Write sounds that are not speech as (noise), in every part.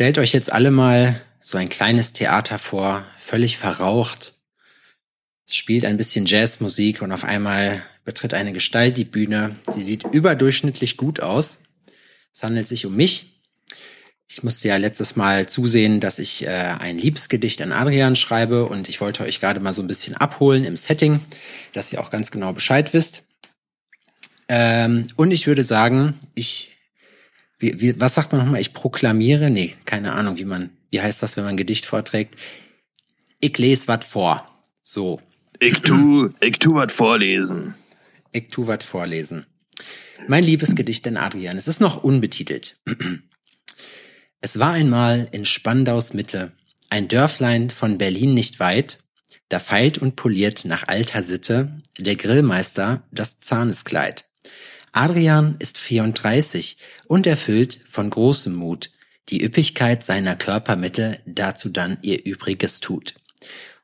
Stellt euch jetzt alle mal so ein kleines Theater vor, völlig verraucht. Es spielt ein bisschen Jazzmusik und auf einmal betritt eine Gestalt die Bühne. Sie sieht überdurchschnittlich gut aus. Es handelt sich um mich. Ich musste ja letztes Mal zusehen, dass ich äh, ein Liebesgedicht an Adrian schreibe und ich wollte euch gerade mal so ein bisschen abholen im Setting, dass ihr auch ganz genau Bescheid wisst. Ähm, und ich würde sagen, ich, wie, wie, was sagt man nochmal? Ich proklamiere? Nee, keine Ahnung, wie man, wie heißt das, wenn man ein Gedicht vorträgt? Ich lese was vor. So. Ich tu, ich tu was vorlesen. Ich tu was vorlesen. Mein liebes Gedicht an Adrian. Es ist noch unbetitelt. (clears throat) Es war einmal in Spandaus Mitte, ein Dörflein von Berlin nicht weit, da feilt und poliert nach alter Sitte der Grillmeister das Zahneskleid. Adrian ist 34 und erfüllt von großem Mut, die Üppigkeit seiner Körpermitte dazu dann ihr Übriges tut.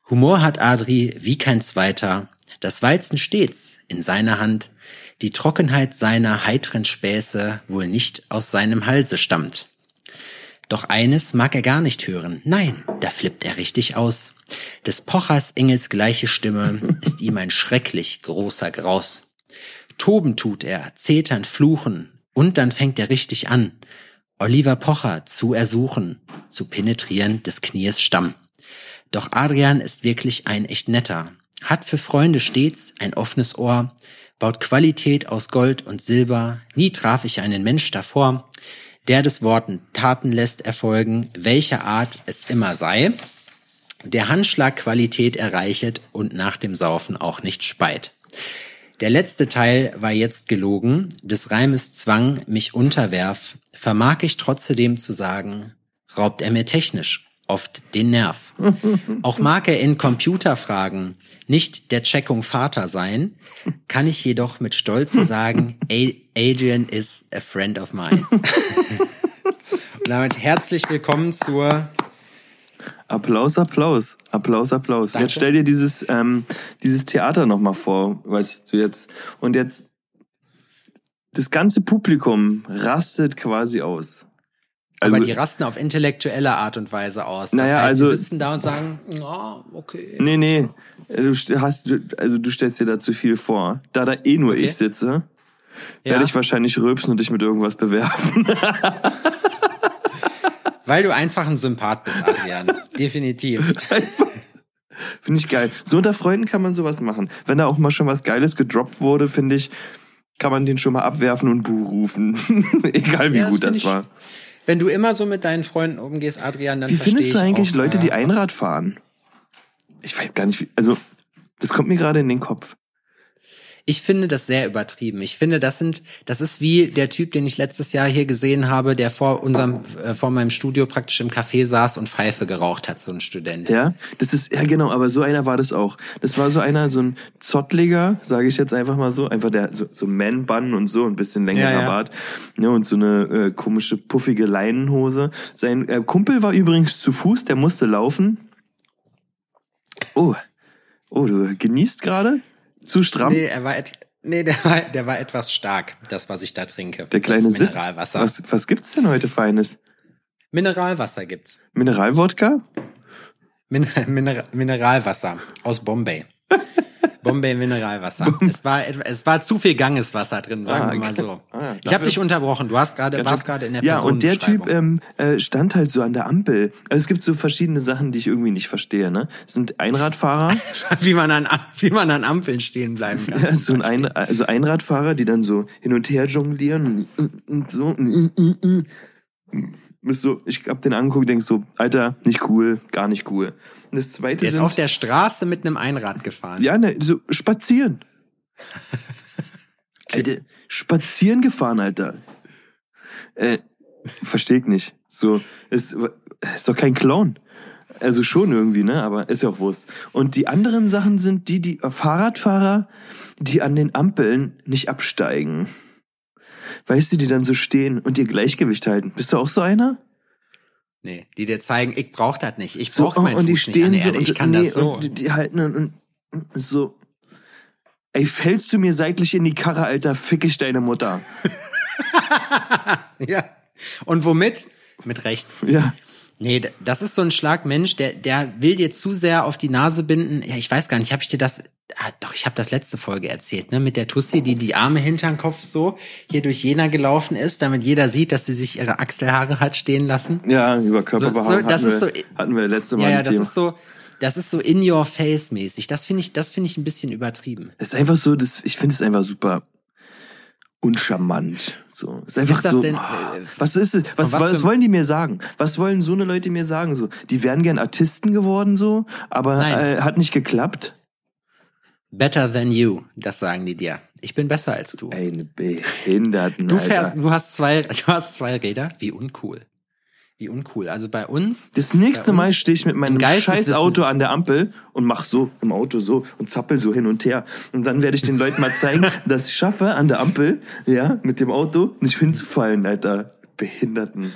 Humor hat Adri wie kein zweiter, das Weizen stets in seiner Hand, die Trockenheit seiner heitren Späße wohl nicht aus seinem Halse stammt. Doch eines mag er gar nicht hören. Nein, da flippt er richtig aus. Des Pochers Engels gleiche Stimme ist ihm ein schrecklich großer Graus. Toben tut er, zetern, fluchen, und dann fängt er richtig an, Oliver Pocher zu ersuchen, zu penetrieren des Knies Stamm. Doch Adrian ist wirklich ein echt netter, hat für Freunde stets ein offenes Ohr, baut Qualität aus Gold und Silber, nie traf ich einen Mensch davor, der des Worten Taten lässt erfolgen, welcher Art es immer sei, der Handschlag Qualität erreichet und nach dem Saufen auch nicht speit. Der letzte Teil war jetzt gelogen, des Reimes Zwang mich unterwerf, vermag ich trotzdem zu sagen, raubt er mir technisch oft den Nerv. (laughs) Auch mag er in Computerfragen nicht der Checkung Vater sein, kann ich jedoch mit Stolz (laughs) sagen, Adrian is a friend of mine. (laughs) Und damit herzlich willkommen zur Applaus, Applaus, Applaus, Applaus. Danke. Jetzt stell dir dieses ähm, dieses Theater noch mal vor, weißt du jetzt und jetzt das ganze Publikum rastet quasi aus. Also, Aber die rasten auf intellektuelle Art und Weise aus. Das naja, heißt, also, die sitzen da und sagen, ja, okay. Nee, nee. Du hast, also du stellst dir da zu viel vor. Da da eh nur okay. ich sitze, ja. werde ich wahrscheinlich rülpsen und dich mit irgendwas bewerfen. (laughs) Weil du einfach ein Sympath bist, Adrian. (laughs) Definitiv. Finde ich geil. So unter Freunden kann man sowas machen. Wenn da auch mal schon was Geiles gedroppt wurde, finde ich, kann man den schon mal abwerfen und Buh rufen. (laughs) Egal wie ja, gut das, das war. Wenn du immer so mit deinen Freunden umgehst, Adrian, dann Wie findest du eigentlich auch, Leute, die Einrad fahren? Ich weiß gar nicht, wie, also das kommt mir gerade in den Kopf. Ich finde das sehr übertrieben. Ich finde, das sind, das ist wie der Typ, den ich letztes Jahr hier gesehen habe, der vor unserem, äh, vor meinem Studio praktisch im Café saß und Pfeife geraucht hat, so ein Student. Ja, das ist, ja genau, aber so einer war das auch. Das war so einer, so ein Zottliger, sage ich jetzt einfach mal so, einfach der, so, so Man-Bun und so, ein bisschen längerer ja, ja. Bart, ja, und so eine äh, komische, puffige Leinenhose. Sein äh, Kumpel war übrigens zu Fuß, der musste laufen. Oh, oh, du genießt gerade? Zu stramm? Nee, er war Nee, der war, der war etwas stark, das, was ich da trinke. Der kleine das Mineralwasser. Was, was gibt's denn heute Feines? Mineralwasser gibt's. Mineralwodka? Min Mineral Mineralwasser aus Bombay. (laughs) Bombay Mineralwasser. es war es war zu viel Gangeswasser drin, sagen ah, wir mal so. Ah, ich habe dich unterbrochen. Du hast gerade warst gerade in der Ja, und der Typ ähm, äh, stand halt so an der Ampel. Also es gibt so verschiedene Sachen, die ich irgendwie nicht verstehe, ne? Es sind Einradfahrer, (laughs) wie man an wie man an Ampeln stehen bleiben kann. Ja, so ein, ein also Einradfahrer, die dann so hin und her jonglieren und so bist so, ich hab den angeguckt, denkst so, Alter, nicht cool, gar nicht cool. Und das zweite Der ist auf der Straße mit einem Einrad gefahren. Ja, ne, so spazieren. okay. (laughs) Alter, spazieren gefahren, Alter. Äh, versteh ich nicht. So, ist, ist doch kein Clown. Also schon irgendwie, ne? Aber ist ja auch Wurst. Und die anderen Sachen sind die, die Fahrradfahrer, die an den Ampeln nicht absteigen. Weißt du, die dann so stehen und ihr Gleichgewicht halten. Bist du auch so einer? Nee, die dir zeigen, ich brauch das nicht. Ich brauch so, meinen und die Fuß stehen nicht an so, Ich kann nee, das so. Und die, die halten und, und so. Ey, fällst du mir seitlich in die Karre, Alter, fick ich deine Mutter. (laughs) ja. Und womit? Mit Recht. Ja. Nee, das ist so ein Schlagmensch, der, der will dir zu sehr auf die Nase binden. Ja, ich weiß gar nicht, habe ich dir das, ah, doch, ich habe das letzte Folge erzählt, ne, mit der Tussi, die die Arme hinterm Kopf so hier durch Jena gelaufen ist, damit jeder sieht, dass sie sich ihre Achselhaare hat stehen lassen. Ja, über Körperbehaarung So- so- das hatten, wir, so- hatten wir letzte Mal Ja, ja, das Thema. ist so, das ist so in your face mäßig. Das finde ich, das finde ich ein bisschen übertrieben. Es ist einfach so, das, ich finde es einfach super uncharmant. So, ist einfach Ist das so. denn, äh, was ist es? Was, was was, wollen die mir sagen? Was wollen so eine Leute mir sagen? So, die wären gern Artisten geworden so, aber äh, hat nicht geklappt. Better than you, das sagen die dir. Ich bin besser als du. Eine Behinderten. Du Alter. fährst, du hast zwei, du hast zwei Räder. Wie uncool. Wie uncool. Also bei uns, Das nächste uns Mal stehe ich mit meinem scheiß Auto an der Ampel und mach so im Auto so und zappel so hin und her. Und dann werde ich den Leuten mal zeigen, (laughs) dass ich schaffe, an der Ampel, ja, mit dem Auto nicht hinzufallen, Alter. Behinderten.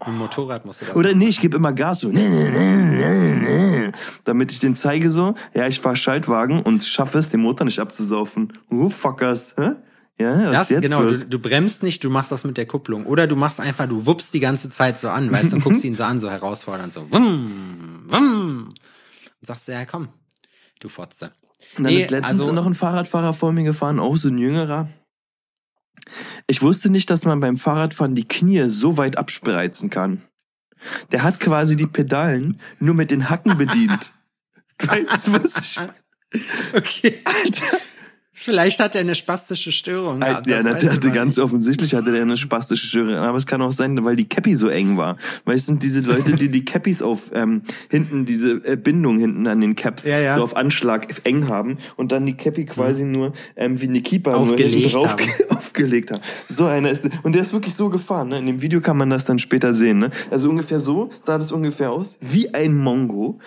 Mit dem Motorrad musst du das Oder machen. nee, ich gebe immer Gas so. Damit ich den zeige so, ja, ich fahr Schaltwagen und schaffe es, den Motor nicht abzusaufen. Uh, fuckers, hä? Ja, was Das, jetzt genau, du, du bremst nicht, du machst das mit der Kupplung. Oder du machst einfach, du wuppst die ganze Zeit so an, weißt du, (laughs) guckst ihn so an, so herausfordernd, so wumm, wumm. Und sagst, ja, komm, du Fotze. Und dann Nee, ist letztens also- noch ein Fahrradfahrer vor mir gefahren, auch so ein jüngerer. Ich wusste nicht, dass man beim Fahrradfahren die Knie so weit abspreizen kann. Der hat quasi die Pedalen nur mit den Hacken bedient. (laughs) weißt du, was ich Okay. Alter. Vielleicht hat er eine spastische Störung. gehabt, ja, das hatte ganz offensichtlich hatte der eine spastische Störung. Aber es kann auch sein, weil die Cappy so eng war. Weißt du, diese Leute, die die Cappies auf ähm, hinten, diese äh, Bindung hinten an den Caps Ja, ja. so auf Anschlag eng haben und dann die Cappy quasi nur ähm, wie eine Keeper Aufgelegt drauf haben. (laughs) aufgelegt haben. So einer ist und der ist wirklich so gefahren. Ne? In dem Video kann man das dann später sehen. Ne? Also ungefähr so sah das ungefähr aus, wie ein Mongo.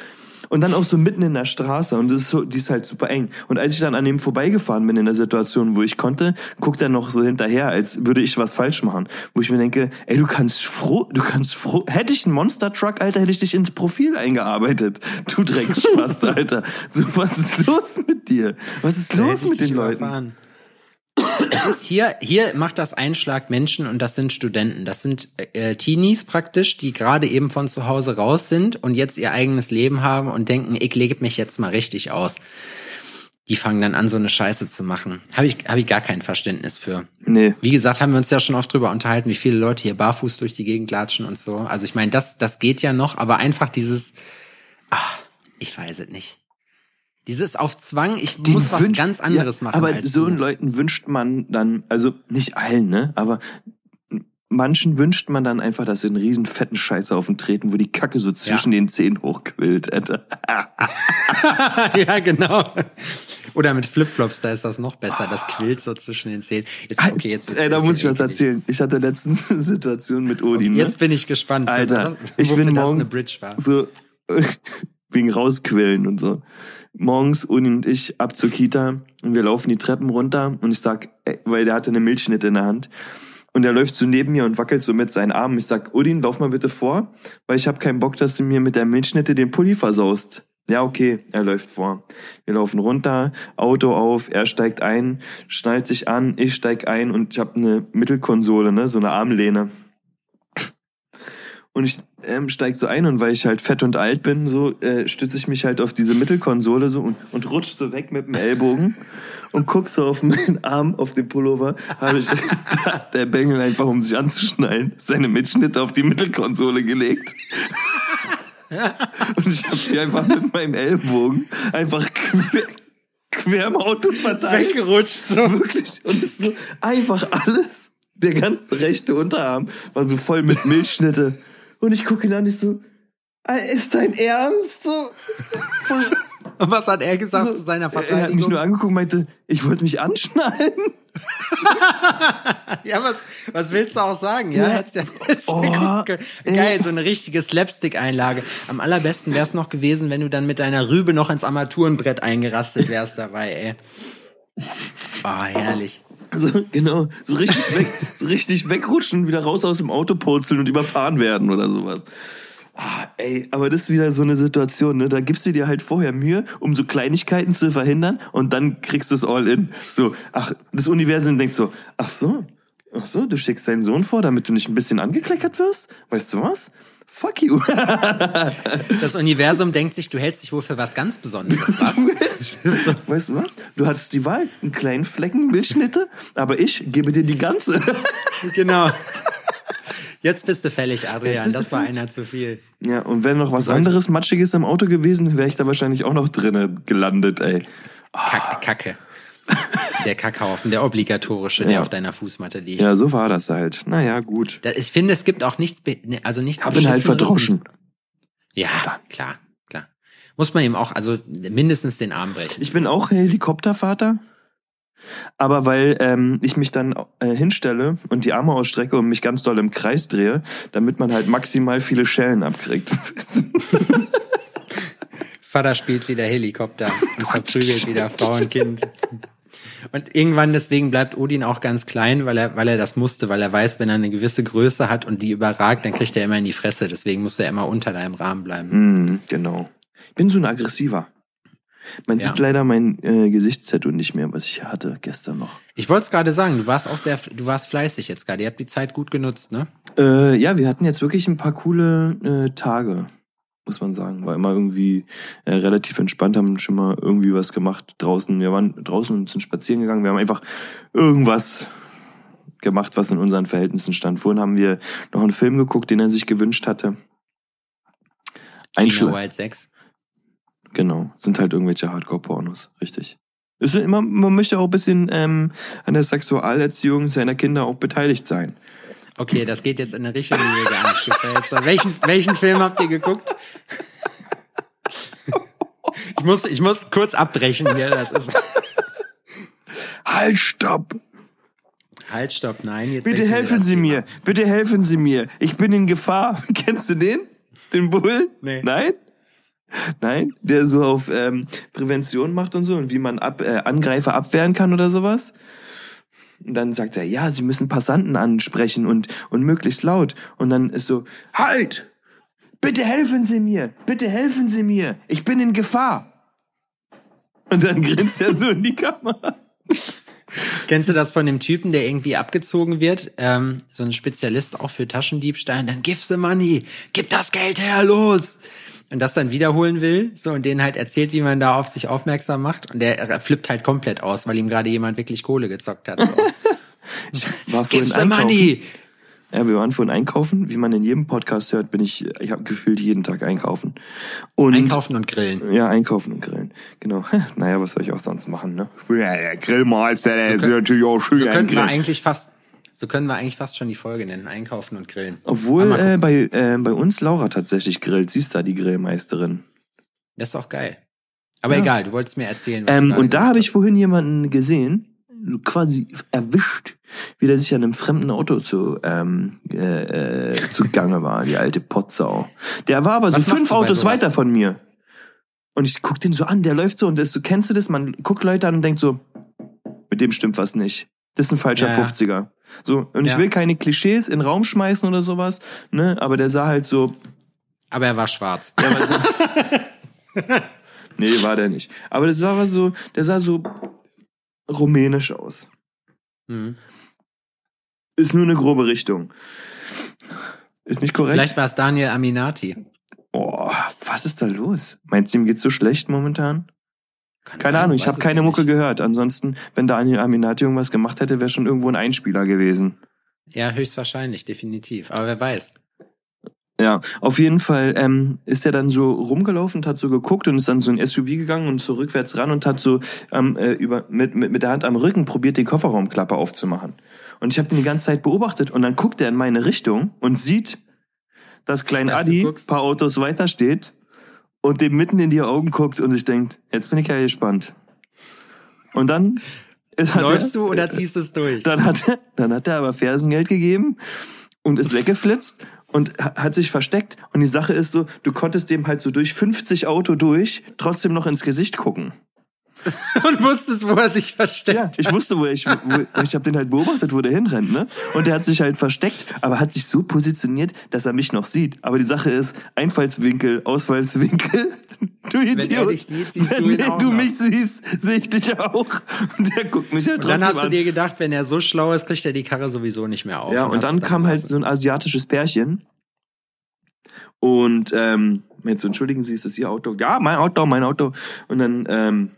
Und dann auch so mitten in der Straße und das ist so, die ist halt super eng. Und als ich dann an dem vorbeigefahren bin in der Situation, wo ich konnte, guckt er noch so hinterher, als würde ich was falsch machen. Wo ich mir denke, ey, du kannst froh, du kannst froh, hätte ich einen Monster Truck, Alter, hätte ich dich ins Profil eingearbeitet. Du Drecksspast, Alter. So, was ist los mit dir? Was ist los mit den Leuten? überfahren. Es ist hier, hier macht das Einschlag Menschen und das sind Studenten. Das sind äh, Teenies praktisch, die gerade eben von zu Hause raus sind und jetzt ihr eigenes Leben haben und denken, ich lege mich jetzt mal richtig aus. Die fangen dann an, so eine Scheiße zu machen. Habe ich, hab ich gar kein Verständnis für. Nee. Wie gesagt, haben wir uns ja schon oft drüber unterhalten, wie viele Leute hier barfuß durch die Gegend latschen und so. Also ich meine, das, das geht ja noch, aber einfach dieses, ach, ich weiß es nicht. Dieses auf Zwang, ich Den muss was wünscht- ganz anderes ja, machen. Aber so du. Leuten wünscht man dann, also nicht allen, ne? Aber manchen wünscht man dann einfach, dass sie einen riesen fetten Scheiß auf den treten, wo die Kacke so zwischen den Zähnen hochquillt, (laughs) ja, genau. Oder mit Flipflops, da ist das noch besser. Das quillt so zwischen den Zähnen. Jetzt, okay, jetzt Ey, da muss ich was erzählen. Ich hatte letztens eine Situation mit Odin, ne? Jetzt bin ich gespannt, Alter, das, ich bin war. so (laughs) wegen rausquillen und so. Morgens Uni und ich ab zur Kita und wir laufen die Treppen runter und ich sag, ey, weil der hatte eine Milchschnitte in der Hand und er läuft so neben mir und wackelt so mit seinen Armen. Ich sag, Udin, lauf mal bitte vor, weil ich habe keinen Bock, dass du mir mit der Milchschnitte den Pulli versaust. Ja, okay, er läuft vor. Wir laufen runter, Auto auf, er steigt ein, schnallt sich an, ich steig ein und ich habe eine Mittelkonsole, ne, so eine Armlehne. Und ich ähm, steig so ein und weil ich halt fett und alt bin, so äh, stütze ich mich halt auf diese Mittelkonsole so und, und rutsch so weg mit dem Ellbogen (laughs) und guck so auf meinen Arm, auf den Pullover, habe ich (laughs) da hat der Bengel einfach, um sich anzuschnallen, seine Mitschnitte auf die Mittelkonsole gelegt. und ich habe die einfach mit meinem Ellbogen einfach quer, quer im Auto verteilt. Weggerutscht, so. Wirklich. Und so einfach alles. Der ganze rechte Unterarm war so voll mit Milchschnitte. Und ich gucke ihn an, ich so, "Ey, ist dein Ernst? So, Und (laughs) was hat er gesagt so, zu seiner Er hat mich Verteidigung? nur angeguckt und meinte, ich wollte mich anschnallen. (laughs) Ja, was, was willst du auch sagen? Ja, Ja. ja (laughs) Oh, ge- geil, so eine richtige Slapstick-Einlage. Am allerbesten wär's noch gewesen, wenn du dann mit deiner Rübe noch ins Armaturenbrett eingerastet wärst dabei, ey. Oh, herrlich. (laughs) So, genau, so richtig (laughs) weg, so richtig wegrutschen, wieder raus aus dem Auto purzeln und überfahren werden oder sowas. Ah, ey, aber das ist wieder so eine Situation, ne? Da gibst du dir halt vorher Mühe, um so Kleinigkeiten zu verhindern und dann kriegst du es all in. So, ach, das Universum denkt so, ach so, Ach so, du schickst deinen Sohn vor, damit du nicht ein bisschen angekleckert wirst? Weißt du was? Fuck you. (laughs) Das Universum denkt sich, du hältst dich wohl für was ganz Besonderes, was? so. Weißt du was? Du hattest die Wahl, einen kleinen Flecken Milchschnitte, aber ich gebe dir die ganze. (laughs) genau. Jetzt bist du fällig, Adrian. du Das war fällig. einer zu viel. Ja, und wenn noch was anderes Matschiges im Auto gewesen, wäre ich da wahrscheinlich auch noch drinnen gelandet, ey. Kack, Kacke. Der Kackhaufen, der obligatorische, der Ja. auf deiner Fußmatte liegt. Ja, so war das halt. Naja, gut. Da- Ich finde, es gibt auch nichts, ne, also nichts. Hab ihn halt verdroschen. Ja, klar, klar. Muss man ihm auch, also mindestens den Arm brechen. Ich bin auch Helikoptervater. Aber weil ähm, ich mich dann äh, hinstelle und die Arme ausstrecke und mich ganz doll im Kreis drehe, damit man halt maximal viele Schellen abkriegt. (laughs) Vater spielt wieder Helikopter und verprügelt wieder Frau und Kind. Und irgendwann deswegen bleibt Odin auch ganz klein, weil er, weil er das musste, weil er weiß, wenn er eine gewisse Größe hat und die überragt, dann kriegt er immer in die Fresse. Deswegen muss er immer unter deinem Rahmen bleiben. Hm, genau. Ich bin so ein aggressiver. Man Ja. sieht leider mein äh, Gesichtstattoo nicht mehr, was ich hatte gestern noch. Ich wollte es gerade sagen, du warst auch sehr, du warst fleißig jetzt gerade. Ihr habt die Zeit gut genutzt, ne? Äh, ja, wir hatten jetzt wirklich ein paar coole äh, Tage, muss man sagen. War immer irgendwie äh, relativ entspannt, haben schon mal irgendwie was gemacht draußen. Wir waren draußen und sind spazieren gegangen. Wir haben einfach irgendwas gemacht, was in unseren Verhältnissen stand. Vorhin haben wir noch einen Film geguckt, den er sich gewünscht hatte. Einschlag. Wild 6. Genau, sind halt irgendwelche Hardcore-Pornos, richtig. Ist immer, man möchte auch ein bisschen ähm, an der Sexualerziehung seiner Kinder auch beteiligt sein. Okay, das geht jetzt in eine Richtung, die mir gar nicht gefällt. So, welchen, welchen Film habt ihr geguckt? Ich muss, ich muss kurz abbrechen hier. Das ist. Halt, stopp! Halt, stopp, nein. Jetzt Bitte helfen Sie Thema. mir, bitte helfen Sie mir. Ich bin in Gefahr. (laughs) Kennst du den? Den Bullen? Nee. Nein? Nein? Der so auf ähm, Prävention macht und so und wie man ab, äh, Angreifer abwehren kann oder sowas. Und dann sagt er, ja, Sie müssen Passanten ansprechen und, und möglichst laut. Und dann ist so, halt! Bitte helfen Sie mir! Bitte helfen Sie mir! Ich bin in Gefahr! Und dann grinst er so in die Kamera. Kennst du das von dem Typen, der irgendwie abgezogen wird? Ähm, so ein Spezialist auch für Taschendiebstahl. Dann give the money, gib das Geld her, los! Und das dann wiederholen will, so und denen halt erzählt, wie man da auf sich aufmerksam macht. Und der flippt halt komplett aus, weil ihm gerade jemand wirklich Kohle gezockt hat. So. (laughs) War vorhin einkaufen. money! Ja, wir waren vorhin einkaufen. Wie man in jedem Podcast hört, bin ich, ich habe gefühlt jeden Tag einkaufen. Und Einkaufen und grillen. Ja, einkaufen und grillen. Genau. (laughs) Naja, was soll ich auch sonst machen, ne? Ja, der Grillmeister, der ist können- natürlich auch schön So könnten wir eigentlich fast, so können wir eigentlich fast schon die Folge nennen. Einkaufen und grillen. Obwohl äh, bei, äh, bei uns Laura tatsächlich grillt. Sie ist da die Grillmeisterin. Das ist doch geil. Aber Ja. egal, du wolltest mir erzählen, was Ähm, und da habe ich vorhin jemanden gesehen, quasi erwischt, wie der sich an einem fremden Auto zu, ähm, äh, äh, zugange war, die alte Potsau. Der war aber so Was machst fünf Autos weiter von mir. Und ich guck den so an, der läuft so und das, du kennst du das? Man guckt Leute an und denkt so, mit dem stimmt was nicht. Das ist ein falscher Ja, ja. 50er. So, und ich Ja. will keine Klischees in den Raum schmeißen oder sowas, ne, aber der sah halt so, Aber er war schwarz. (laughs) Nee, war der nicht. Aber das war so, der sah so rumänisch aus. Mhm. Ist nur eine grobe Richtung. Ist nicht korrekt? Vielleicht war es Daniel Aminati. Oh, was ist da los? Meinst du, ihm geht's so schlecht momentan? Keine sein, Ahnung, ich habe keine Mucke nicht. gehört. Ansonsten, wenn Daniel Aminati irgendwas gemacht hätte, wäre schon irgendwo ein Einspieler gewesen. Ja, höchstwahrscheinlich, definitiv. Aber wer weiß. Ja, auf jeden Fall ähm, ist er dann so rumgelaufen und hat so geguckt und ist dann so ein SUV gegangen und so rückwärts ran und hat so ähm, äh, über, mit, mit, mit der Hand am Rücken probiert, die Kofferraumklappe aufzumachen. Und ich habe den die ganze Zeit beobachtet und dann guckt er in meine Richtung und sieht, dass Klein Dass Adi guckst. paar Autos weiter steht und dem mitten in die Augen guckt und sich denkt, jetzt bin ich ja gespannt. Und dann Läufst er, du oder ziehst es durch? dann hat er, dann hat er aber Fersengeld gegeben und ist weggeflitzt und ha- hat sich versteckt. Und die Sache ist so, du konntest dem halt so durch 50 Auto durch trotzdem noch ins Gesicht gucken. (laughs) Und wusstest, wo er sich versteckt. Ja, ich wusste, wo ich, wo, ich habe den halt beobachtet, wo der hinrennt, ne? Und der hat sich halt versteckt, aber hat sich so positioniert, dass er mich noch sieht. Aber die Sache ist, Einfallswinkel, Ausfallswinkel, (laughs) du Idiot. Wenn er dich sieht, siehst wenn du ihn auch du noch. mich siehst, sehe ich dich auch. Und der guckt mich halt Und dann trotzdem hast du an. dir gedacht, wenn er so schlau ist, kriegt er die Karre sowieso nicht mehr auf. Ja, und hast dann es kam halt so ein asiatisches Pärchen. Und ähm, so, entschuldigen Sie, ist das Ihr Auto? Ja, mein Auto, mein Auto. Und dann ähm,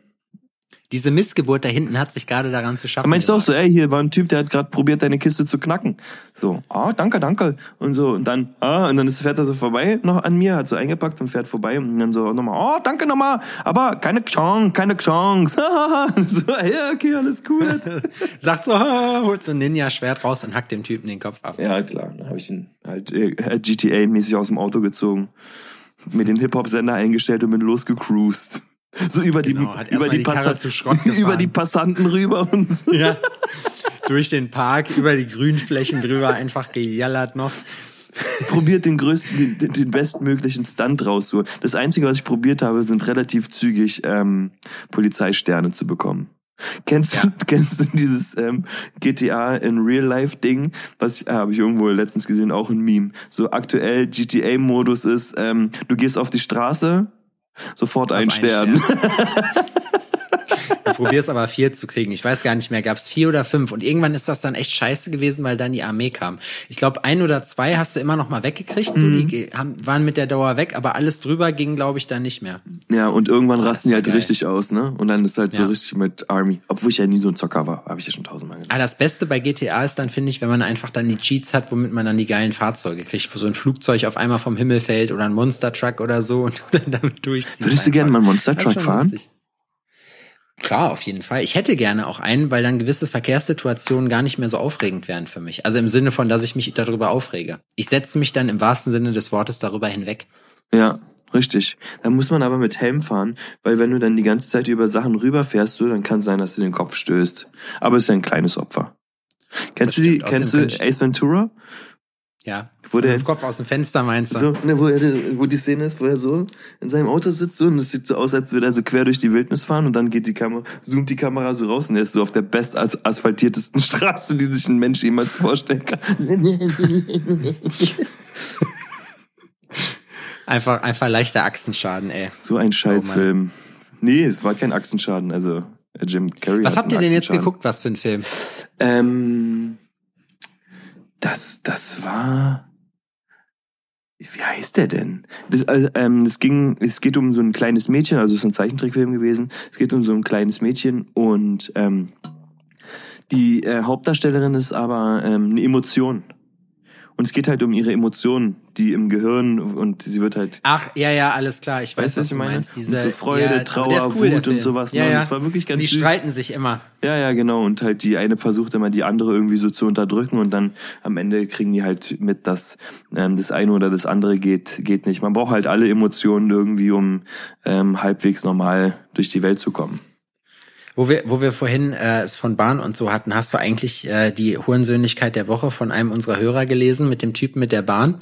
Diese Missgeburt da hinten hat sich gerade daran zu schaffen. dann meinst du auch so, ey, hier war ein Typ, der hat gerade probiert, deine Kiste zu knacken. So, ah, danke, danke. Und so, und dann, ah, und dann ist, fährt er so vorbei noch an mir, hat so eingepackt und fährt vorbei und dann so nochmal, oh, danke nochmal, aber keine Chance, keine Chance. (laughs) so, ja, okay, alles cool. (laughs) Sagt so, holt so ein Ninja-Schwert raus und hackt dem Typen den Kopf ab. Ja, klar. Dann habe ich ihn halt äh, GTA-mäßig aus dem Auto gezogen, mir den Hip-Hop-Sender eingestellt und bin losgecruised. So über Genau, die über die, die Passa (laughs) über die Passanten rüber und so. (laughs) Ja. Durch den Park, über die Grünflächen drüber, einfach gejallert noch. probiert den größten, den, den bestmöglichen Stunt rauszuholen. Das Einzige, was ich probiert habe, sind relativ zügig ähm, Polizeisterne zu bekommen. Kennst du, Ja. (laughs) kennst du dieses ähm, GTA in Real Life Ding? Was ich, äh, habe ich irgendwo letztens gesehen, auch ein Meme. So aktuell GTA-Modus ist, ähm, du gehst auf die Straße, sofort ein ein Stern. (laughs) (laughs) Du probierst aber vier zu kriegen. Ich weiß gar nicht mehr, gab es vier oder fünf. Und irgendwann ist das dann echt scheiße gewesen, weil dann die Armee kam. Ich glaube, ein oder zwei hast du immer noch mal weggekriegt. So, Mhm. die ge- haben, waren mit der Dauer weg, aber alles drüber ging, glaube ich, dann nicht mehr. Ja, und irgendwann rasten die halt geil. richtig aus, ne? Und dann ist halt so Ja. richtig mit Army. Obwohl ich ja nie so ein Zocker war, habe ich ja schon tausendmal gesagt. Aber das Beste bei GTA ist dann, finde ich, wenn man einfach dann die Cheats hat, womit man dann die geilen Fahrzeuge kriegt, wo so ein Flugzeug auf einmal vom Himmel fällt oder ein Monster Truck oder so und (laughs) dann damit durchziehst. Würdest du gerne mal einen Monster Truck fahren? lustig. Klar, auf jeden Fall. Ich hätte gerne auch einen, weil dann gewisse Verkehrssituationen gar nicht mehr so aufregend wären für mich. Also im Sinne von, dass ich mich darüber aufrege. Ich setze mich dann im wahrsten Sinne des Wortes darüber hinweg. Ja, richtig. Da muss man aber mit Helm fahren, weil wenn du dann die ganze Zeit über Sachen rüberfährst, so, dann kann sein, dass du den Kopf stößt. Aber es ist ja ein kleines Opfer. Kennst Das du die, kennst du Ace Ventura? Ja. Wo der- Kopf aus dem Fenster meinst du? So, ne, wo, er, wo die Szene ist, wo er so in seinem Auto sitzt so, und es sieht so aus, als würde er so quer durch die Wildnis fahren und dann geht die Kamera, zoomt die Kamera so raus und er ist so auf der best as- asphaltiertesten (laughs) Straße, die sich ein Mensch jemals vorstellen kann. (laughs) Einfach, einfach leichter Achsenschaden, ey. So ein Oh Scheißfilm. nee, es war kein Achsenschaden, also äh, Jim Carrey Was hat habt ihr denn jetzt geguckt, was für ein Film? Ähm, das, das war. Wie heißt der denn? Das, also, ähm, es ging, es geht um so ein kleines Mädchen, also es ist ein Zeichentrickfilm gewesen. Es geht um so ein kleines Mädchen und ähm, die äh, Hauptdarstellerin ist aber ähm, eine Emotion. Und es geht halt um ihre Emotionen, die im Gehirn und sie wird halt Ach, ja, ja, alles klar. Ich weiß, Weißt was was du meinst. Diese, Und so Freude, ja, Trauer, cool, Wut und sowas, Ja, ne? Ja. das war wirklich ganz Die süß. streiten sich immer. Ja, ja, genau. Und halt die eine versucht immer die andere irgendwie so zu unterdrücken und dann am Ende kriegen die halt mit, dass ähm, das eine oder das andere geht, geht nicht. Man braucht halt alle Emotionen irgendwie, um ähm, halbwegs normal durch die Welt zu kommen. Wo wir, wo wir vorhin äh, es von Bahn und so hatten, hast du eigentlich äh, die Hurensöhnlichkeit der Woche von einem unserer Hörer gelesen mit dem Typen mit der Bahn?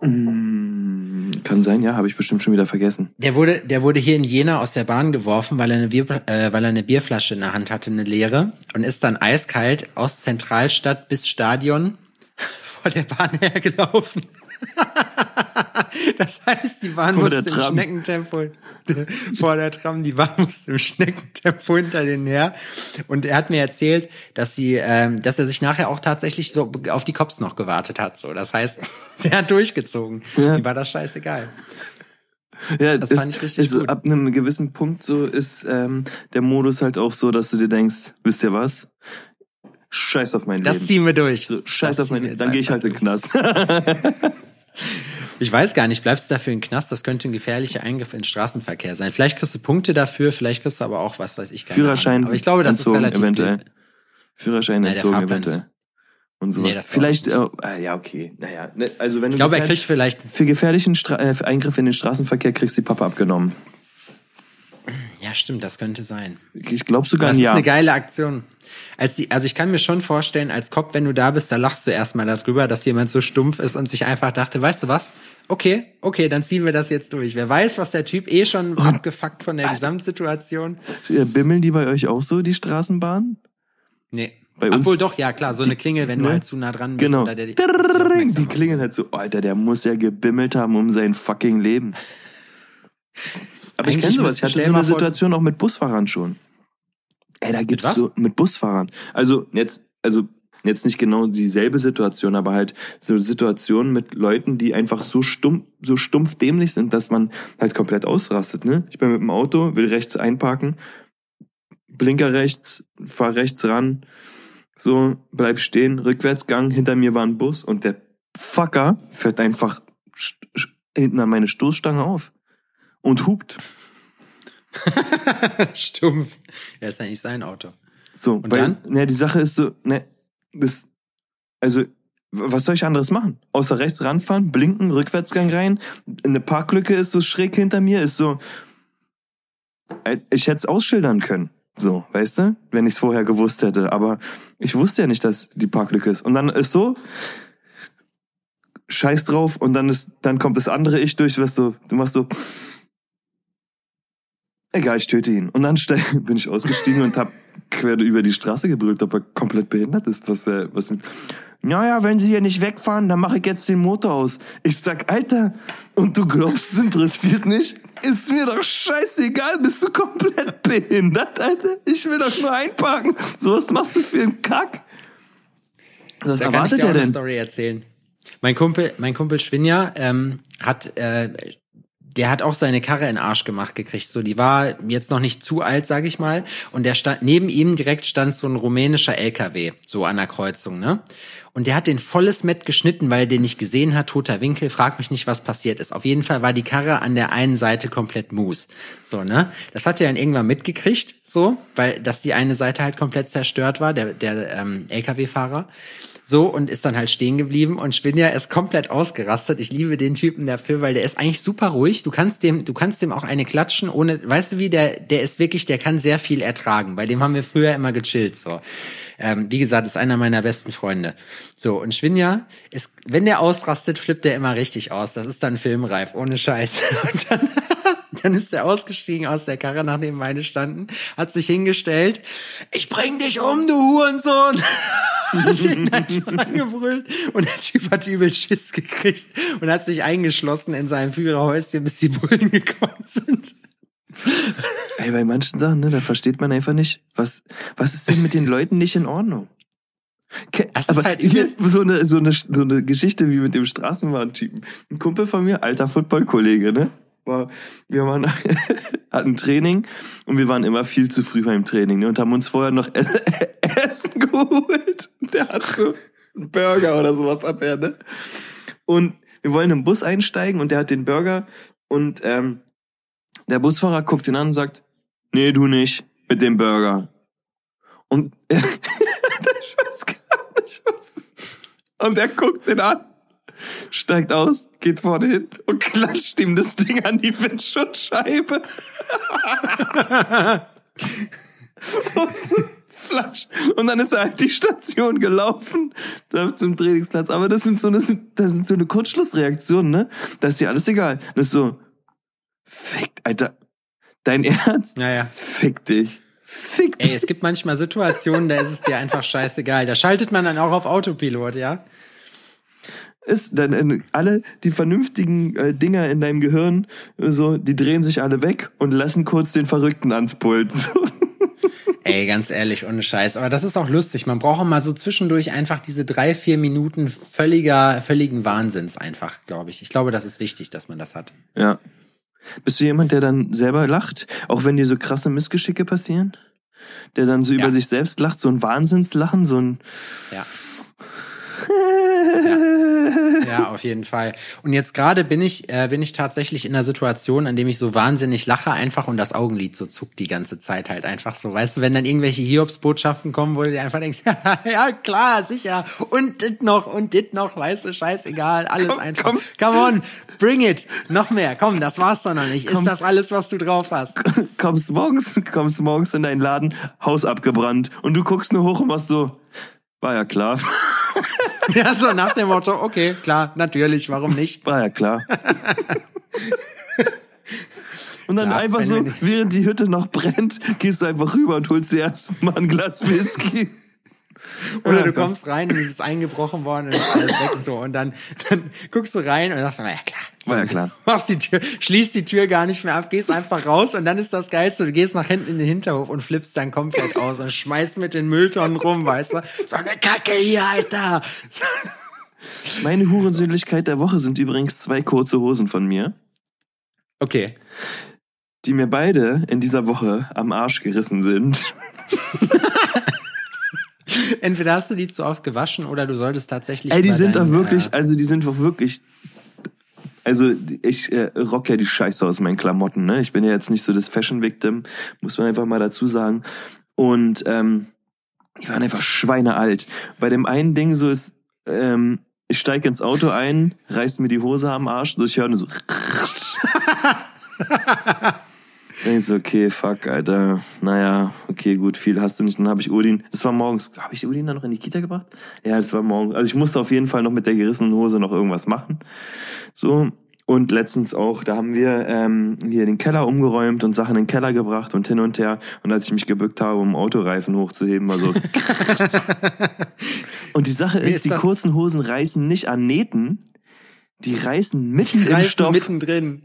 Mm, Kann sein, ja, habe ich bestimmt schon wieder vergessen. Der wurde, der wurde hier in Jena aus der Bahn geworfen, weil er eine, Bier, äh, weil er eine Bierflasche in der Hand hatte, eine leere, und ist dann eiskalt aus Zentralstadt bis Stadion (laughs) vor der Bahn hergelaufen. (laughs) das heißt, die Bahn Vor musste im Tram. Schneckentempo vor der Tram, die Bahn (laughs) musste im Schneckentempo hinter den her. Und er hat mir erzählt, dass sie, ähm, dass er sich nachher auch tatsächlich so auf die Cops noch gewartet hat. So, das heißt, (laughs) der hat durchgezogen. Ja. Ihm war das scheißegal. Ja, Das ist, fand ich richtig ist, gut. Ab einem gewissen Punkt so ist ähm, der Modus halt auch so, dass du dir denkst, wisst ihr was? Scheiß auf mein Das Leben. ziehen wir durch. So, Scheiß Das auf mein Leben. Dann gehe ich halt einfach in den durch. Knast. (laughs) Ich weiß gar nicht, bleibst du dafür den Knast? Das könnte ein gefährlicher Eingriff in den Straßenverkehr sein. Vielleicht kriegst du Punkte dafür, vielleicht kriegst du aber auch was, weiß ich gar Führerschein nicht. Aber ich glaube, das entzogen, ist relativ eventuell. Führerschein Nein, entzogen eventuell. Und sowas. Nee, das Vielleicht, äh, ja, okay. Naja, ne, also wenn du Ich glaube, er kriegt vielleicht, für gefährlichen Stra äh, für Eingriff in den Straßenverkehr kriegst du die Papa abgenommen. ja stimmt, das könnte sein. Ich glaube sogar Das ein ist Ja. eine geile Aktion. Als die, also ich kann mir schon vorstellen, als Cop, wenn du da bist, da lachst du erstmal darüber, dass jemand so stumpf ist und sich einfach dachte, weißt du was? Okay, okay, dann ziehen wir das jetzt durch. Wer weiß, was der Typ eh schon abgefuckt von der Gesamtsituation. Äh, Bimmeln die bei euch auch so, die Straßenbahn? Nee. Bei uns- Obwohl doch, ja klar, so eine Klingel, wenn du ne? halt zu nah dran bist. Genau. der, die, Die klingeln halt so, Alter, der muss ja gebimmelt haben um sein fucking Leben. Aber ich Eigentlich kenne sowas. Ich hatte so eine Situation auch mit Busfahrern schon. Ey, da gibt's was? so mit Busfahrern. Also jetzt, also jetzt nicht genau dieselbe Situation, aber halt so Situationen mit Leuten, die einfach so stumpf, so stumpf dämlich sind, dass man halt komplett ausrastet. Ne? Ich bin mit dem Auto, will rechts einparken, Blinker rechts, fahr rechts ran, so bleib stehen, Rückwärtsgang, hinter mir war ein Bus und der Fucker fährt einfach hinten an meine Stoßstange auf und hupt. (laughs) Stumpf. Ja, ist ja nicht sein Auto. So, Und weil, dann? ne, die Sache ist so, ne, das, also, was soll ich anderes machen? Außer rechts ranfahren, blinken, Rückwärtsgang rein, eine Parklücke ist so schräg hinter mir, ist so, äh, ich hätte es ausschildern können. So, weißt du, wenn ich es vorher gewusst hätte. Aber ich wusste ja nicht, dass die Parklücke ist. Und dann ist so, scheiß drauf, und dann ist, dann kommt das andere Ich durch, was so, du machst so, egal, ich töte ihn. Und dann (laughs) bin ich ausgestiegen und hab quer über die Straße gebrüllt, ob er komplett behindert ist, was er, was mit, naja, wenn sie hier nicht wegfahren, dann mache ich jetzt den Motor aus. Ich sag, Alter, und du glaubst, es interessiert nicht? Ist mir doch scheißegal, bist du komplett (laughs) behindert, Alter? Ich will doch nur einparken. So was machst du für einen Kack? Was Da kann ich erwartet dir er eine denn? Story erzählen. Mein Kumpel, mein Kumpel Schwinja ähm, hat, äh, der hat auch seine Karre in Arsch gemacht gekriegt. So, die war jetzt noch nicht zu alt, sag ich mal. Und der stand neben ihm direkt stand so ein rumänischer LKW, so an der Kreuzung, ne? Und der hat den volles Met geschnitten, weil er den nicht gesehen hat, toter Winkel. Frag mich nicht, was passiert ist. Auf jeden Fall war die Karre an der einen Seite komplett mus. So, ne? Das hat er dann irgendwann mitgekriegt, so, weil, dass die eine Seite halt komplett zerstört war, der, der ähm, LKW-Fahrer. So, und ist dann halt stehen geblieben und Schwinja ist komplett ausgerastet. Ich liebe den Typen dafür, weil der ist eigentlich super ruhig. Du kannst dem, du kannst dem auch eine klatschen, ohne, weißt du wie, der, der ist wirklich, der kann sehr viel ertragen. Bei dem haben wir früher immer gechillt, so. Ähm, wie gesagt, ist einer meiner besten Freunde. So, und Schwinja ist, wenn der ausrastet, flippt der immer richtig aus. Das ist dann filmreif, ohne Scheiß. (laughs) Und dann, dann ist er ausgestiegen aus der Karre, nachdem meine standen, hat sich hingestellt. Ich bring dich um, du Hurensohn! (laughs) hat ihn (laughs) einfach angebrüllt und der Typ hat übel Schiss gekriegt und hat sich eingeschlossen in seinem Führerhäuschen, bis die Bullen gekommen sind. Ey, bei manchen Sachen, ne, da versteht man einfach nicht, was, was ist denn mit den Leuten nicht in Ordnung? Das ist Aber halt hier übelst- so eine, so eine, so eine Geschichte wie mit dem Straßenbahntypen. Ein Kumpel von mir, alter Footballkollege, ne? War, wir waren, (laughs) hatten Training und wir waren immer viel zu früh beim Training, ne? Und haben uns vorher noch (laughs) Essen geholt. Der hat so einen Burger oder sowas hat er, ne? Und wir wollen im Bus einsteigen und der hat den Burger und, ähm, der Busfahrer guckt ihn an und sagt, nee, du nicht, mit dem Burger. Und gar nicht, was. (laughs) Und er guckt ihn an, steigt aus, geht vorne hin und klatscht ihm das Ding an die Windschutzscheibe. und, (laughs) so, flatsch. und dann ist er halt die Station gelaufen zum Trainingsplatz. Aber das sind so eine, das sind so eine Kurzschlussreaktionen, ne? Da ist dir alles egal. Das ist so, fick, Alter, dein Ernst? Naja. Fick dich. Fick dich. Ey, es gibt manchmal Situationen, da ist es dir einfach scheißegal. Da schaltet man dann auch auf Autopilot, ja? ist dann äh, alle die vernünftigen äh, Dinger in deinem Gehirn äh, so die drehen sich alle weg und lassen kurz den Verrückten ans Pult. (laughs) Ey, ganz ehrlich, ohne Scheiß. Aber das ist auch lustig. Man braucht auch mal so zwischendurch einfach diese drei, vier Minuten völliger, völligen Wahnsinns einfach, glaube ich. Ich glaube, das ist wichtig, dass man das hat. ja. Bist du jemand, der dann selber lacht, auch wenn dir so krasse Missgeschicke passieren? Der dann so Ja. über sich selbst lacht, so ein Wahnsinnslachen, so ein Ja. Ja, auf jeden Fall. Und jetzt gerade bin ich, äh, bin ich tatsächlich in einer Situation, an dem ich so wahnsinnig lache einfach und das Augenlid so zuckt die ganze Zeit halt einfach so. Weißt du, wenn dann irgendwelche Hiobsbotschaften kommen, wo du dir einfach denkst, (laughs) ja klar, sicher, und dit noch, und dit noch, weißt du, scheißegal, alles Komm, einfach. komm. Come on, bring it, noch mehr, komm, das war's doch noch nicht. Ist Komm. das alles, was du drauf hast? kommst morgens, kommst morgens in deinen Laden, Haus abgebrannt und du guckst nur hoch und machst so, war ja klar, (laughs) ja, so nach dem Motto, okay, klar, natürlich, warum nicht? war ja klar. Und dann Klar, einfach wenn so, während die Hütte noch brennt, gehst du einfach rüber und holst dir erstmal ein Glas Whisky. Oder Ja, du komm. kommst rein und es ist eingebrochen worden und ist alles weg so. Und dann, dann guckst du rein und sagst, ja klar, War ja klar. (laughs) Machst die Tür, schließt die Tür gar nicht mehr ab, gehst einfach raus und dann ist das Geilste, du gehst nach hinten in den Hinterhof und flippst dann komplett aus und schmeißt mit den Mülltonnen rum, weißt du? So eine Kacke hier, Alter! (laughs) Meine Hurensöhnlichkeit der Woche sind übrigens zwei kurze Hosen von mir, Okay. die mir beide in dieser Woche am Arsch gerissen sind. (laughs) (laughs) Entweder hast du die zu oft gewaschen oder du solltest tatsächlich. Ey, die sind doch wirklich, Äh, also die sind doch wirklich. Also ich äh, rock ja die Scheiße aus meinen Klamotten, ne? Ich bin ja jetzt nicht so das Fashion Victim, muss man einfach mal dazu sagen. Und ähm, die waren einfach schweinealt. Bei dem einen Ding so ist, ähm, ich steige ins Auto ein, reiß mir die Hose am Arsch, so ich höre nur so. (laughs) (laughs) Ich so, okay, fuck, Alter. Naja, okay, gut, viel hast du nicht. Dann habe ich Udin, das war morgens, habe ich Udin dann noch in die Kita gebracht? Ja, das war morgens. Also ich musste auf jeden Fall noch mit der gerissenen Hose noch irgendwas machen. So. Und letztens auch, da haben wir ähm, hier den Keller umgeräumt und Sachen in den Keller gebracht und hin und her. Und als ich mich gebückt habe, um Autoreifen hochzuheben, war so. (laughs) und die Sache ist, ist die kurzen Hosen reißen nicht an Nähten, die reißen mitten im reißen Stoff. mittendrin.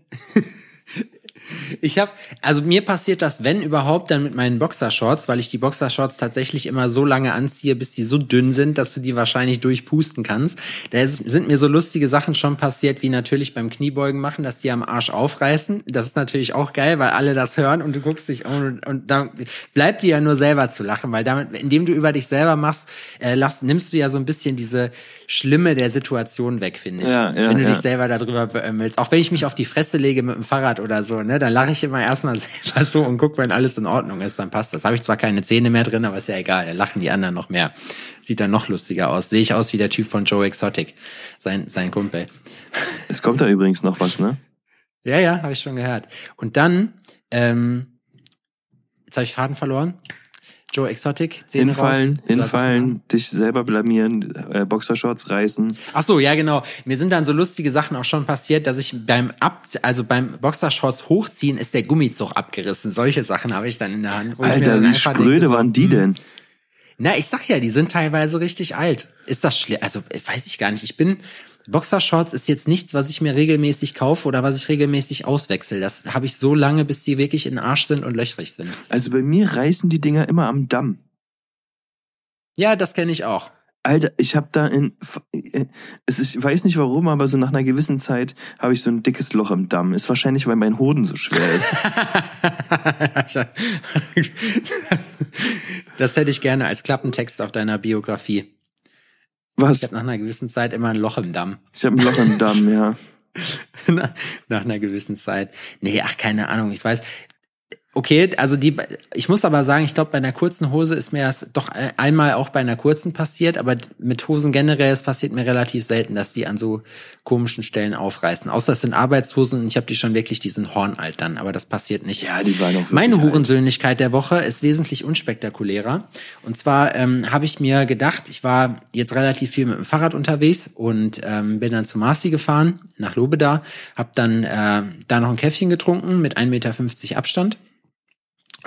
Ich habe, also mir passiert das, wenn überhaupt, dann mit meinen Boxershorts, weil ich die Boxershorts tatsächlich immer so lange anziehe, bis die so dünn sind, dass du die wahrscheinlich durchpusten kannst. Da sind mir so lustige Sachen schon passiert, wie natürlich beim Kniebeugen machen, dass die am Arsch aufreißen. Das ist natürlich auch geil, weil alle das hören und du guckst dich um und, und dann bleibt dir ja nur selber zu lachen, weil damit, indem du über dich selber machst, äh, lass, nimmst du ja so ein bisschen diese Schlimme der Situation weg, finde ich. Ja, ja, wenn du ja. dich selber darüber beömmelst. Auch wenn ich mich auf die Fresse lege mit dem Fahrrad oder so, ne, dann lache ich immer erstmal (laughs) selber so und guck, wenn alles in Ordnung ist, dann passt das. Habe ich zwar keine Zähne mehr drin, aber ist ja egal, dann lachen die anderen noch mehr. Sieht dann noch lustiger aus. Sehe ich aus wie der Typ von Joe Exotic, sein, sein Kumpel. (laughs) Es kommt da übrigens noch was, ne? Ja, ja, habe ich schon gehört. Und dann, ähm, jetzt habe ich Faden verloren. Joe Exotic, Zähne Hinfallen, raus, hinfallen, dich selber blamieren, äh, Boxershorts reißen. Ach so, ja genau. Mir sind dann so lustige Sachen auch schon passiert, dass ich beim Ab, also beim Boxershorts hochziehen ist der Gummizug abgerissen. Solche Sachen habe ich dann in der Hand. Alter, wie spröde so, waren die hm, denn? Na, ich sag ja, die sind teilweise richtig alt. Ist das schlimm? Also weiß ich gar nicht. Ich bin Boxershorts ist jetzt nichts, was ich mir regelmäßig kaufe oder was ich regelmäßig auswechsel. Das habe ich so lange, bis die wirklich in den Arsch sind und löchrig sind. Also bei mir reißen die Dinger immer am Damm. Ja, das kenne ich auch. Alter, ich habe da in, äh, es ist, ich weiß nicht warum, aber so nach einer gewissen Zeit habe ich so ein dickes Loch im Damm. Ist wahrscheinlich, weil mein Hoden so schwer ist. (laughs) das hätte ich gerne als Klappentext auf deiner Biografie. Was? Ich habe nach einer gewissen Zeit immer ein Loch im Damm. Ich habe ein Loch im Damm, ja. (laughs) nach, nach einer gewissen Zeit. Nee, ach, keine Ahnung, ich weiß. Okay, also die, ich muss aber sagen, ich glaube, bei einer kurzen Hose ist mir das doch einmal auch bei einer kurzen passiert, aber mit Hosen generell, es passiert mir relativ selten, dass die an so komischen Stellen aufreißen. Außer es sind Arbeitshosen und ich habe die schon wirklich, die sind hornalt dann, aber das passiert nicht. Ja, die waren auch Meine alt. Hurensöhnlichkeit der Woche ist wesentlich unspektakulärer. Und zwar ähm, habe ich mir gedacht, ich war jetzt relativ viel mit dem Fahrrad unterwegs und ähm, bin dann zu Marci gefahren, nach Lobeda, habe dann äh, da noch ein Käffchen getrunken mit 1,50 Meter Abstand.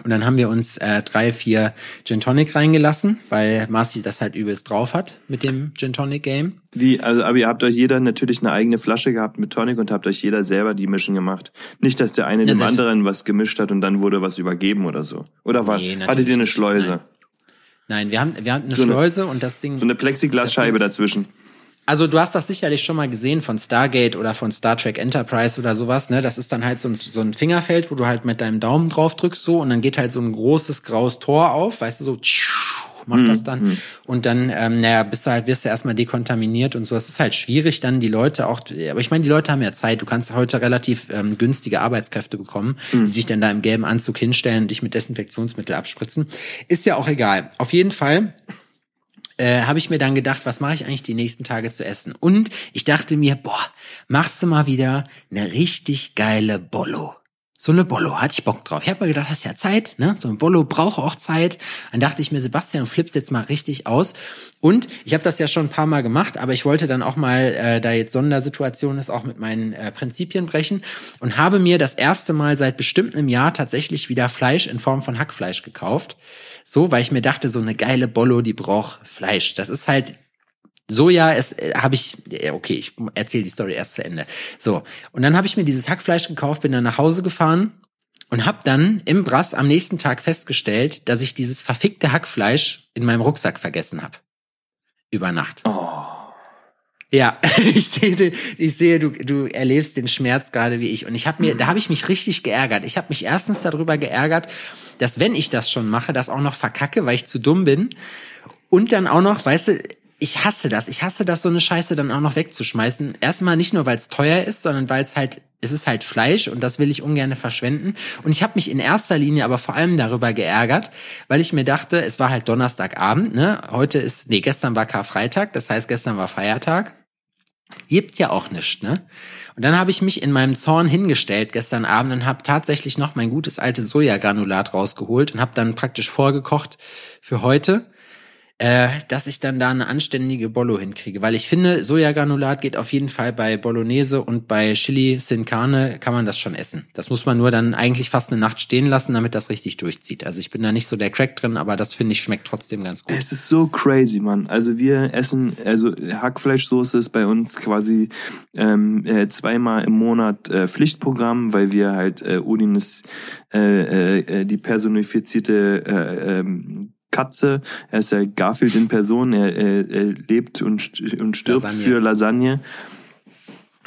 Und dann haben wir uns äh, drei, vier Gin Tonic reingelassen, weil Marci das halt übelst drauf hat mit dem Gin Tonic Game. Wie, also, aber ihr habt euch jeder natürlich eine eigene Flasche gehabt mit Tonic und habt euch jeder selber die Mischen gemacht. Nicht, dass der eine Ja, dem anderen was gemischt hat und dann wurde was übergeben oder so. Oder war, Nee, hattet ihr eine. Schleuse? Nein. Nein, wir haben, wir hatten eine So eine- Schleuse und das Ding. So eine Plexiglasscheibe dazwischen. Also du hast das sicherlich schon mal gesehen von Stargate oder von Star Trek Enterprise oder sowas, ne? Das ist dann halt so ein, so ein Fingerfeld, wo du halt mit deinem Daumen drauf drückst so und dann geht halt so ein großes graues Tor auf, weißt du, so macht das dann und dann ähm, naja, bist du halt wirst du erstmal dekontaminiert und so. Es ist halt schwierig dann die Leute auch, aber ich meine, die Leute haben ja Zeit. Du kannst heute relativ ähm, günstige Arbeitskräfte bekommen, die sich dann da im gelben Anzug hinstellen und dich mit Desinfektionsmittel abspritzen. Ist ja auch egal. Auf jeden Fall äh, habe ich mir dann gedacht, was mache ich eigentlich die nächsten Tage zu essen? Und ich dachte mir, boah, machst du mal wieder eine richtig geile Bollo. So eine Bollo, hatte ich Bock drauf. Ich habe mir gedacht, hast ja Zeit, ne? So ein Bollo braucht auch Zeit. Dann dachte ich mir, Sebastian, flippst jetzt mal richtig aus. Und ich habe das ja schon ein paar Mal gemacht, aber ich wollte dann auch mal, äh, da jetzt Sondersituation ist, auch mit meinen äh, Prinzipien brechen und habe mir das erste Mal seit bestimmt einem Jahr tatsächlich wieder Fleisch in Form von Hackfleisch gekauft. So, weil ich mir dachte, so eine geile Bollo, die braucht Fleisch. Das ist halt Soja ist, äh, habe ich, okay, ich erzähle die Story erst zu Ende. So, und dann habe ich mir dieses Hackfleisch gekauft, bin dann nach Hause gefahren und habe dann im Brass am nächsten Tag festgestellt, dass ich dieses verfickte Hackfleisch in meinem Rucksack vergessen habe. Über Nacht. Oh. Ja, (laughs) ich sehe, ich sehe, du, du erlebst den Schmerz gerade wie ich. Und ich habe mir, da habe ich mich richtig geärgert. Ich habe mich erstens darüber geärgert, dass wenn ich das schon mache, das auch noch verkacke, weil ich zu dumm bin. Und dann auch noch, weißt du, ich hasse das. Ich hasse das, so eine Scheiße dann auch noch wegzuschmeißen. Erstmal nicht nur, weil es teuer ist, sondern weil es halt, es ist halt Fleisch und das will ich ungern verschwenden. Und ich habe mich in erster Linie aber vor allem darüber geärgert, weil ich mir dachte, es war halt Donnerstagabend, ne? Heute ist, nee, gestern war Karfreitag, das heißt, gestern war Feiertag. Gibt ja auch nichts, ne? Und dann habe ich mich in meinem Zorn hingestellt gestern Abend und habe tatsächlich noch mein gutes altes Sojagranulat rausgeholt und habe dann praktisch vorgekocht für heute äh, dass ich dann da eine anständige Bollo hinkriege. Weil ich finde, Sojagranulat geht auf jeden Fall bei Bolognese und bei Chili Sin Carne kann man das schon essen. Das muss man nur dann eigentlich fast eine Nacht stehen lassen, damit das richtig durchzieht. Also ich bin da nicht so der Crack drin, aber das finde ich schmeckt trotzdem ganz gut. Es ist so crazy, Mann. Also wir essen, also Hackfleischsoße ist bei uns quasi ähm, äh, zweimal im Monat äh, Pflichtprogramm, weil wir halt äh, Udin ist äh, äh, die personifizierte äh, ähm, Katze. Er ist ja Garfield in Person. Er, er, er lebt und, und stirbt Lasagne. für Lasagne.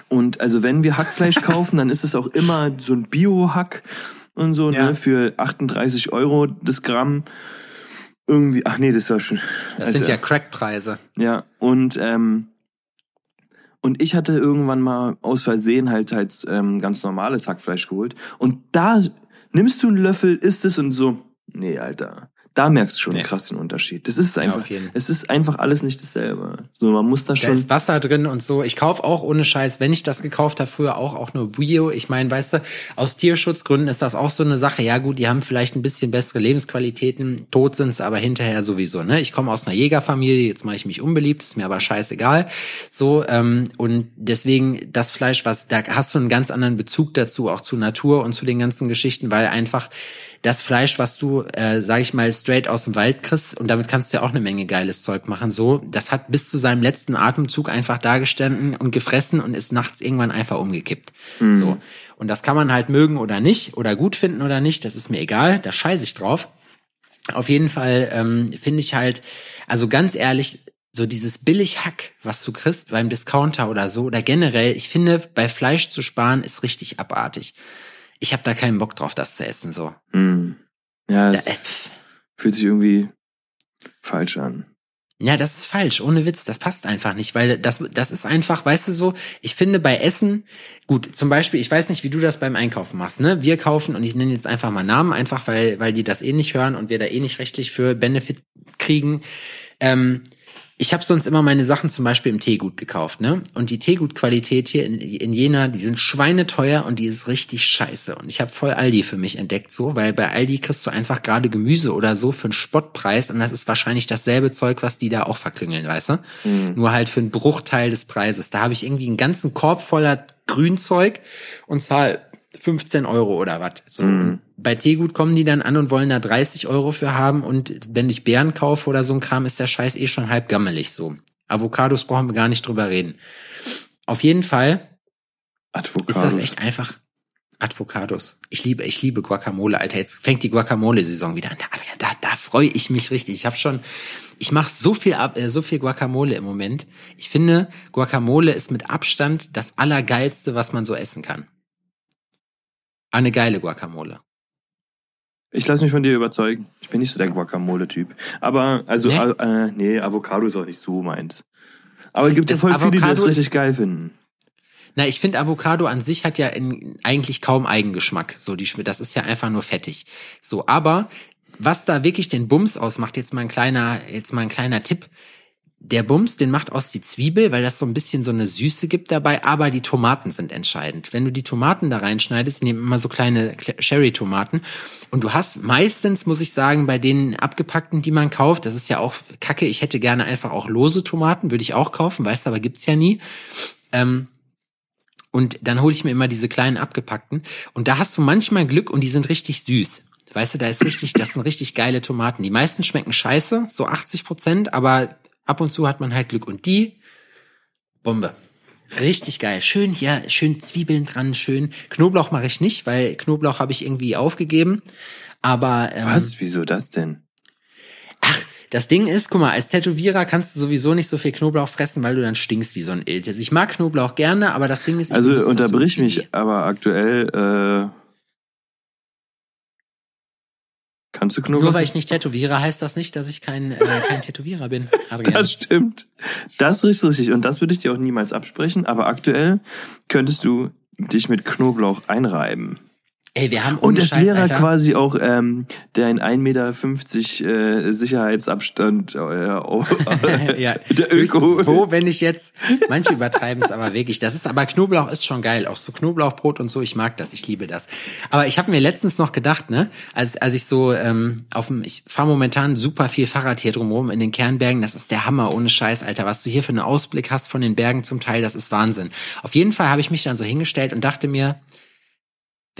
Und also wenn wir Hackfleisch (laughs) kaufen, dann ist es auch immer so ein Bio-Hack und so, Ja. ne, für 38 Euro das Gramm. Irgendwie, ach nee, das war schon. Das also, sind ja Crackpreise. ja, und ähm, und ich hatte irgendwann mal aus Versehen halt halt ähm, ganz normales Hackfleisch geholt und da nimmst du einen Löffel, isst es und so, nee, Alter, da merkst du schon Nee. krass den Unterschied. Das ist Ja, einfach, jeden. es ist einfach alles nicht dasselbe. So, man muss da Da schon. ist Wasser drin und so. Ich kaufe auch ohne Scheiß, wenn ich das gekauft habe, früher auch, auch nur Bio. Ich meine, weißt du, aus Tierschutzgründen ist das auch so eine Sache. Ja gut, die haben vielleicht ein bisschen bessere Lebensqualitäten, tot sind's aber hinterher sowieso. Ne? Ich komme aus einer Jägerfamilie, jetzt mache ich mich unbeliebt, ist mir aber scheißegal. So, ähm, und deswegen das Fleisch, was, da hast du einen ganz anderen Bezug dazu, auch zu Natur und zu den ganzen Geschichten, weil einfach das Fleisch, was du, äh, sag ich mal, straight aus dem Wald kriegst, und damit kannst du ja auch eine Menge geiles Zeug machen, so, das hat bis zu seinem letzten Atemzug einfach dagestanden und gefressen und ist nachts irgendwann einfach umgekippt. So. Und das kann man halt mögen oder nicht, oder gut finden oder nicht, das ist mir egal, da scheiße ich drauf. Auf jeden Fall ähm, finde ich halt, also ganz ehrlich, so dieses Billighack, was du kriegst beim Discounter oder so, oder generell, ich finde, bei Fleisch zu sparen ist richtig abartig. Ich habe da keinen Bock drauf, das zu essen, so. Hm. Ja, Da, es äh, fühlt sich irgendwie falsch an. Ja, das ist falsch, ohne Witz, das passt einfach nicht, weil das, das ist einfach, weißt du so, ich finde bei Essen, gut, zum Beispiel, ich weiß nicht, wie du das beim Einkaufen machst, ne? Wir kaufen, und ich nenne jetzt einfach mal Namen, einfach weil, weil die das eh nicht hören und wir da eh nicht rechtlich für Benefit kriegen. Ähm, ich habe sonst immer meine Sachen zum Beispiel im Teegut gekauft, ne? Und die Teegutqualität hier in, in Jena, die sind schweineteuer und die ist richtig scheiße. Und ich habe voll Aldi für mich entdeckt, so, weil bei Aldi kriegst du einfach gerade Gemüse oder so für einen Spottpreis und das ist wahrscheinlich dasselbe Zeug, was die da auch verklüngeln, weißt du? Nur halt für einen Bruchteil des Preises. Da habe ich irgendwie einen ganzen Korb voller Grünzeug und zahl 15 Euro oder was. So. Und Bei Teegut kommen die dann an und wollen da 30 Euro für haben und wenn ich Beeren kaufe oder so ein Kram, ist der Scheiß eh schon halb gammelig so. Avocados brauchen wir gar nicht drüber reden. Auf jeden Fall Advocados. ist das echt einfach Advocados. Ich liebe, ich liebe Guacamole, Alter. Jetzt fängt die Guacamole-Saison wieder an. Da, da, da freue ich mich richtig. Ich habe schon, ich mache so viel, äh, so viel Guacamole im Moment. Ich finde, Guacamole ist mit Abstand das allergeilste, was man so essen kann. Eine geile Guacamole. Ich lasse mich von dir überzeugen. Ich bin nicht so der Guacamole-Typ. Aber, also, Nee? äh, nee, Avocado ist auch nicht so meins. Aber es gibt ja Das voll viele, die das Avocado ist- richtig geil finden. Na, ich finde Avocado an sich hat ja in, eigentlich kaum Eigengeschmack. So die, das ist ja einfach nur fettig. So, aber was da wirklich den Bums ausmacht, jetzt mal ein kleiner, jetzt mal ein kleiner Tipp. Der Bums, den macht aus die Zwiebel, weil das so ein bisschen so eine Süße gibt dabei, aber die Tomaten sind entscheidend. Wenn du die Tomaten da reinschneidest, nehmen immer so kleine Kle- Cherry-Tomaten und du hast meistens, muss ich sagen, bei den abgepackten, die man kauft, das ist ja auch kacke, ich hätte gerne einfach auch lose Tomaten, würde ich auch kaufen, weißt du, aber gibt's ja nie. Ähm, und dann hole ich mir immer diese kleinen abgepackten. Und da hast du manchmal Glück und die sind richtig süß. Weißt du, da ist richtig, das sind richtig geile Tomaten. Die meisten schmecken scheiße, so 80 Prozent, aber ab und zu hat man halt Glück. Und die Bombe. Richtig geil. Schön hier, schön Zwiebeln dran, schön. Knoblauch mache ich nicht, weil Knoblauch habe ich irgendwie aufgegeben. Aber ähm, Was? Wieso das denn? Ach, das Ding ist, guck mal, als Tätowierer kannst du sowieso nicht so viel Knoblauch fressen, weil du dann stinkst wie so ein Iltis. Ich mag Knoblauch gerne, aber das Ding ist, Also unterbrich mich, aber aktuell äh, kannst du Knoblauch? Nur weil ich nicht tätowiere, heißt das nicht, dass ich kein, äh, kein Tätowierer bin. Adrian. Das stimmt. Das ist richtig. Und das würde ich dir auch niemals absprechen. Aber aktuell könntest du dich mit Knoblauch einreiben. Ey, wir haben Und es wäre Alter, quasi auch ähm, dein 1,50 Meter äh, Sicherheitsabstand äh, auf, (laughs) (laughs) ja, der Öko. Wo, wenn ich jetzt, manche übertreiben es aber wirklich. Das ist, aber Knoblauch ist schon geil. Auch so Knoblauchbrot und so, ich mag das, ich liebe das. Aber ich habe mir letztens noch gedacht, ne, als, als ich so ähm, auf dem, ich fahre momentan super viel Fahrrad hier drumherum in den Kernbergen, das ist der Hammer, ohne Scheiß, Alter. Was du hier für einen Ausblick hast von den Bergen zum Teil, das ist Wahnsinn. Auf jeden Fall habe ich mich dann so hingestellt und dachte mir,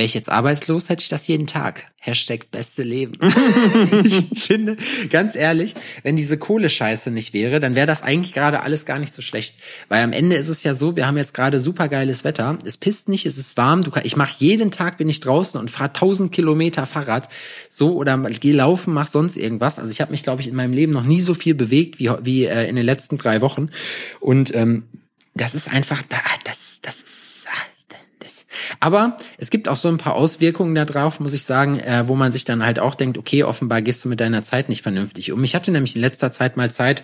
Wäre ich jetzt arbeitslos, hätte ich das jeden Tag. Hashtag beste Leben. (laughs) ich finde, ganz ehrlich, wenn diese Kohlescheiße nicht wäre, dann wäre das eigentlich gerade alles gar nicht so schlecht. Weil am Ende ist es ja so, wir haben jetzt gerade supergeiles Wetter. Es pisst nicht, es ist warm. Du kann, ich mache jeden Tag, bin ich draußen und fahre 1000 Kilometer Fahrrad. So oder geh laufen, mach sonst irgendwas. Also ich habe mich, glaube ich, in meinem Leben noch nie so viel bewegt wie, wie äh, in den letzten drei Wochen. Und ähm, das ist einfach, da, das, das ist. Aber es gibt auch so ein paar Auswirkungen da drauf, muss ich sagen, äh, wo man sich dann halt auch denkt, okay, offenbar gehst du mit deiner Zeit nicht vernünftig um. Ich hatte nämlich in letzter Zeit mal Zeit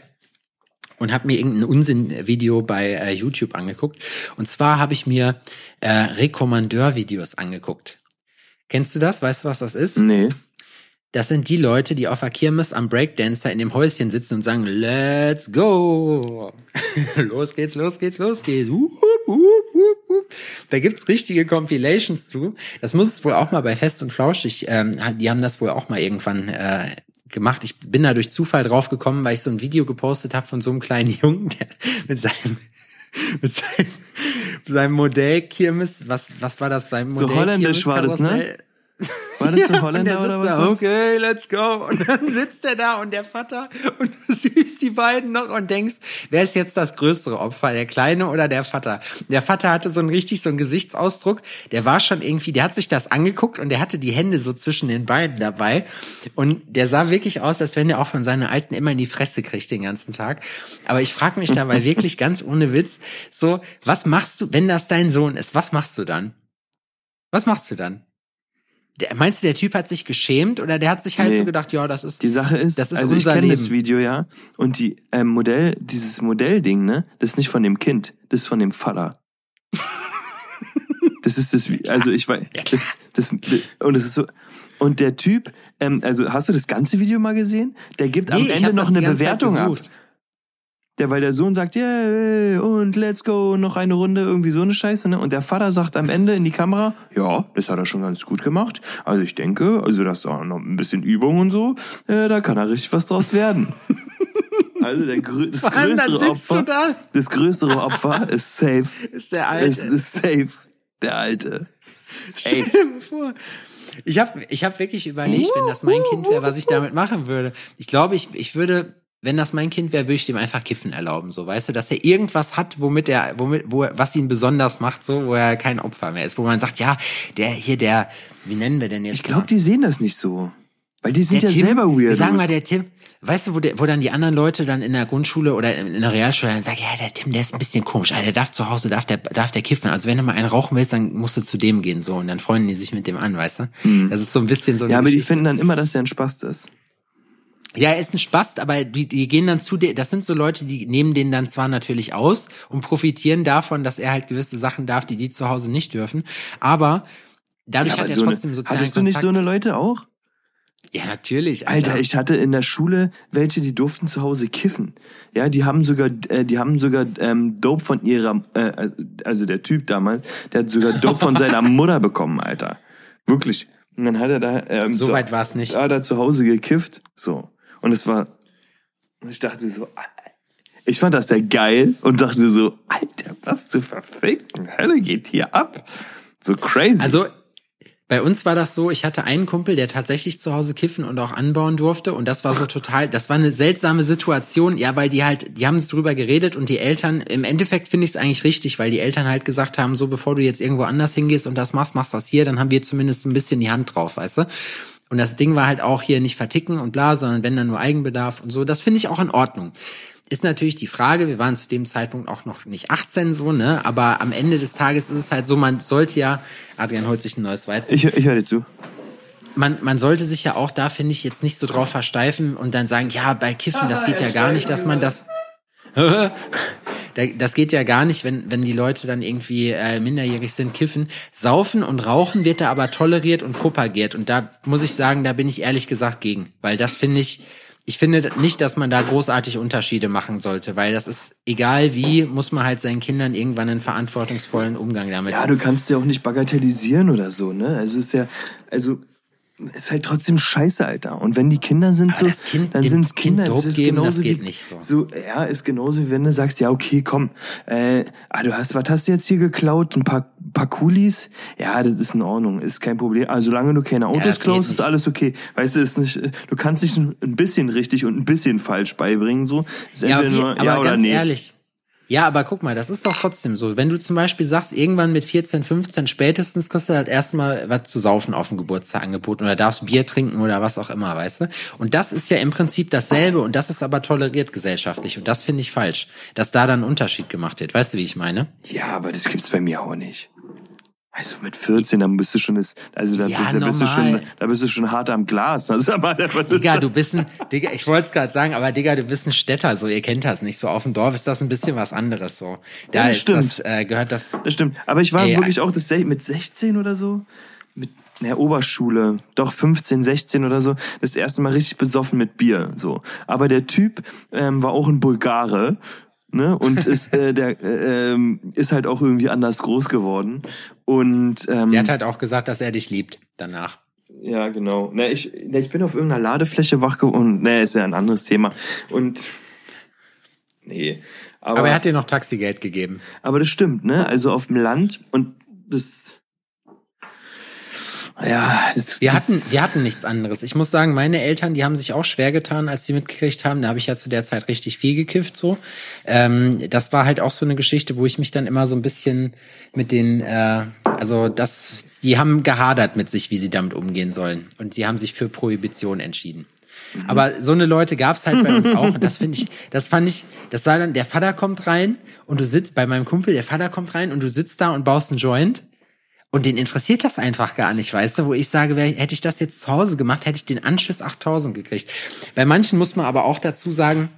und habe mir irgendein Unsinn-Video bei äh, YouTube angeguckt. Und zwar habe ich mir äh, Rekommandeur-Videos angeguckt. Kennst du das? Weißt du, was das ist? Nee. Das sind die Leute, die auf der Kirmes am Breakdancer in dem Häuschen sitzen und sagen, let's go. (laughs) los geht's, los geht's, los geht's. Uh, uh, uh. Da gibt's richtige Compilations zu. Das muss es wohl auch mal bei Fest und Flauschig, ähm, die haben das wohl auch mal irgendwann äh, gemacht. Ich bin da durch Zufall drauf gekommen, weil ich so ein Video gepostet habe von so einem kleinen (laughs) Jungen, der mit seinem mit seinem, seinem Modell Kirmes, was was war das beim So Modell holländisch war das, ne? War das (laughs) ein Ja, Holländer und oder der was? da, okay, let's go. Und dann (laughs) sitzt er da und der Vater und du siehst die beiden noch und denkst, wer ist jetzt das größere Opfer, der Kleine oder der Vater? Der Vater hatte so einen richtig so einen Gesichtsausdruck, der war schon irgendwie, der hat sich das angeguckt und der hatte die Hände so zwischen den Beinen dabei und der sah wirklich aus, als wenn er auch von seinen Alten immer in die Fresse kriegt den ganzen Tag. Aber ich frage mich dabei (laughs) wirklich ganz ohne Witz, so, was machst du, wenn das dein Sohn ist, was machst du dann? Was machst du dann? Der, meinst du, der Typ hat sich geschämt oder der hat sich halt Nee. so gedacht, ja, das ist Die Sache ist, Das ist also ich unser kenne das. Video ja und die ähm, Modell, dieses Modellding, ne, das ist nicht von dem Kind, das ist von dem Vater. (laughs) Das ist das, also ich weiß, das, das, und das ist so, und der Typ, ähm, also hast du das ganze Video mal gesehen? Der gibt am Nee, ich Ende noch eine Bewertung ab. Der, weil der Sohn sagt, yeah, und let's go, noch eine Runde, irgendwie so eine Scheiße, ne? Und der Vater sagt am Ende in die Kamera, ja, das hat er schon ganz gut gemacht. Also ich denke, also das ist auch noch ein bisschen Übung und so, äh, da kann er richtig was draus werden. (laughs) Also der grö das größere Opfer, da. das größere Opfer ist safe. (laughs) Ist der Ist, Alte. ist safe. Der Alte. Stell Safe. dir mal vor. Ich habe ich hab wirklich überlegt, wenn das mein Kind wäre, was ich damit machen würde. Ich glaube, ich, ich würde, wenn das mein Kind wäre, würde ich dem einfach Kiffen erlauben, so weißt du, dass er irgendwas hat, womit er, womit, wo, was ihn besonders macht, so, wo er kein Opfer mehr ist, wo man sagt, ja, der hier, der, wie nennen wir denn jetzt? Ich glaube, die sehen das nicht so. Weil die sind der ja Tim, selber wir weird. sagen mal, der Tim, weißt du, wo, der, wo dann die anderen Leute dann in der Grundschule oder in, in der Realschule dann sagen, ja, der Tim, der ist ein bisschen komisch, ah, der darf zu Hause, darf der, darf der kiffen. Also wenn du mal einen rauchen willst, dann musst du zu dem gehen, so. Und dann freunden die sich mit dem an, weißt du? Das ist so ein bisschen so ja, aber die Geschichte. finden dann immer, dass der ein Spast ist. Ja, er ist ein Spast, aber die, die gehen dann zu dir, das sind so Leute, die nehmen den dann zwar natürlich aus und profitieren davon, dass er halt gewisse Sachen darf, die die zu Hause nicht dürfen, aber dadurch Ja, hat aber er so trotzdem eine, sozialen hattest du nicht Kontakt. so eine Leute auch? ja, natürlich. Alter, ich hatte in der Schule welche, die durften zu Hause kiffen. Ja, die haben sogar, äh, die haben sogar ähm, Dope von ihrer, äh, also der Typ damals, der hat sogar Dope von seiner (laughs) Mutter bekommen, Alter. Wirklich. Und dann hat er da, ähm, So zu- weit war's nicht. hat er zu Hause gekifft, so. Und es war, ich dachte so, ich fand das sehr geil und dachte so, Alter, was zur verfickten Hölle geht hier ab? So crazy. Also, Bei uns war das so, ich hatte einen Kumpel, der tatsächlich zu Hause kiffen und auch anbauen durfte und das war so total, das war eine seltsame Situation, ja, weil die halt, die haben es drüber geredet und die Eltern, im Endeffekt finde ich es eigentlich richtig, weil die Eltern halt gesagt haben, so bevor du jetzt irgendwo anders hingehst und das machst, machst das hier, dann haben wir zumindest ein bisschen die Hand drauf, weißt du? Und das Ding war halt auch hier nicht verticken und bla, sondern wenn dann nur Eigenbedarf und so. Das finde ich auch in Ordnung ist natürlich die Frage, wir waren zu dem Zeitpunkt auch noch nicht 18 so, ne? Aber am Ende des Tages ist es halt so, man sollte ja, Adrian holt sich ein neues Weizen. Ich, ich höre dir zu. Man, man sollte sich ja auch da, finde ich, jetzt nicht so drauf versteifen und dann sagen, ja, bei Kiffen, das geht ja gar nicht, dass man das. (laughs) das geht ja gar nicht, wenn, wenn die Leute dann irgendwie äh, minderjährig sind, kiffen. Saufen und Rauchen wird da aber toleriert und propagiert. Und da muss ich sagen, da bin ich ehrlich gesagt gegen. Weil das finde ich, ich finde nicht, dass man da großartig Unterschiede machen sollte, weil das ist egal wie, muss man halt seinen Kindern irgendwann einen verantwortungsvollen Umgang damit. Ja, du kannst ja auch nicht bagatellisieren oder so, ne? Also ist ja, also ist halt trotzdem scheiße, Alter. Und wenn die Kinder sind Aber so, kind, dann sind Kinder. Kind es ist geben, das genauso geht wie, nicht so. so. Ja, ist genauso wie wenn du sagst, ja okay, komm, äh, ah, du hast, was hast du jetzt hier geklaut? Ein paar, paar Kulis? Ja, das ist in Ordnung, ist kein Problem. Also solange du keine Autos das geht klaust, ist alles okay. Weißt du, ist nicht, du kannst dich ein bisschen richtig und ein bisschen falsch beibringen, so. Ist Ja, wie, nur aber ja oder ganz nee. ehrlich. Ja, aber guck mal, das ist doch trotzdem so. Wenn du zum Beispiel sagst, irgendwann mit 14, 15 spätestens kriegst du halt erstmal was zu saufen auf dem Geburtstag angeboten oder darfst Bier trinken oder was auch immer, weißt du? Und das ist ja im Prinzip dasselbe und das ist aber toleriert gesellschaftlich und das finde ich falsch, dass da dann Unterschied gemacht wird. Weißt du, wie ich meine? Ja, aber das gibt's bei mir auch nicht. Also mit 14, dann bist du schon das, also da, Ja, da bist du schon, da bist du schon hart am Glas. Das (laughs) ist aber das Digga, du bist ein, Digga, ich wollte es gerade sagen, aber Digga, du bist ein Städter, so ihr kennt das nicht. So auf dem Dorf ist das ein bisschen was anderes so. Da Ja, ist stimmt. das, äh, gehört das. Das stimmt. Aber ich war Ey, wirklich auch das, mit 16 oder so, mit der Oberschule, doch 15, 16 oder so, das erste Mal richtig besoffen mit Bier. So. Aber der Typ ähm, war auch ein Bulgare. Ne? Und ist, äh, der äh, ähm, ist halt auch irgendwie anders groß geworden. Und ähm, Der hat halt auch gesagt, dass er dich liebt danach. Ja, genau. Na, ich, na, ich bin auf irgendeiner Ladefläche wach geworden. Ne, ist ja ein anderes Thema. Und nee. Aber, Aber er hat dir noch Taxigeld gegeben. aber das stimmt, ne? Also auf dem Land und das. Ja, das, Wir das, hatten, wir hatten nichts anderes. Ich muss sagen, meine Eltern, die haben sich auch schwer getan, als sie mitgekriegt haben. Da habe ich ja zu der Zeit richtig viel gekifft. So, ähm, das war halt auch so eine Geschichte, wo ich mich dann immer so ein bisschen mit den, äh, also das, die haben gehadert mit sich, wie sie damit umgehen sollen, und die haben sich für Prohibition entschieden. Aber so eine Leute gab's halt bei uns auch (laughs) und das finde ich, das fand ich, das war dann, der Vater kommt rein und du sitzt bei meinem Kumpel, der Vater kommt rein und du sitzt da und baust einen Joint und den interessiert das einfach gar nicht, weißt du, wo ich sage, wär, hätte ich das jetzt zu Hause gemacht, hätte ich den Anschiss 8000 gekriegt. Bei manchen muss man aber auch dazu sagen,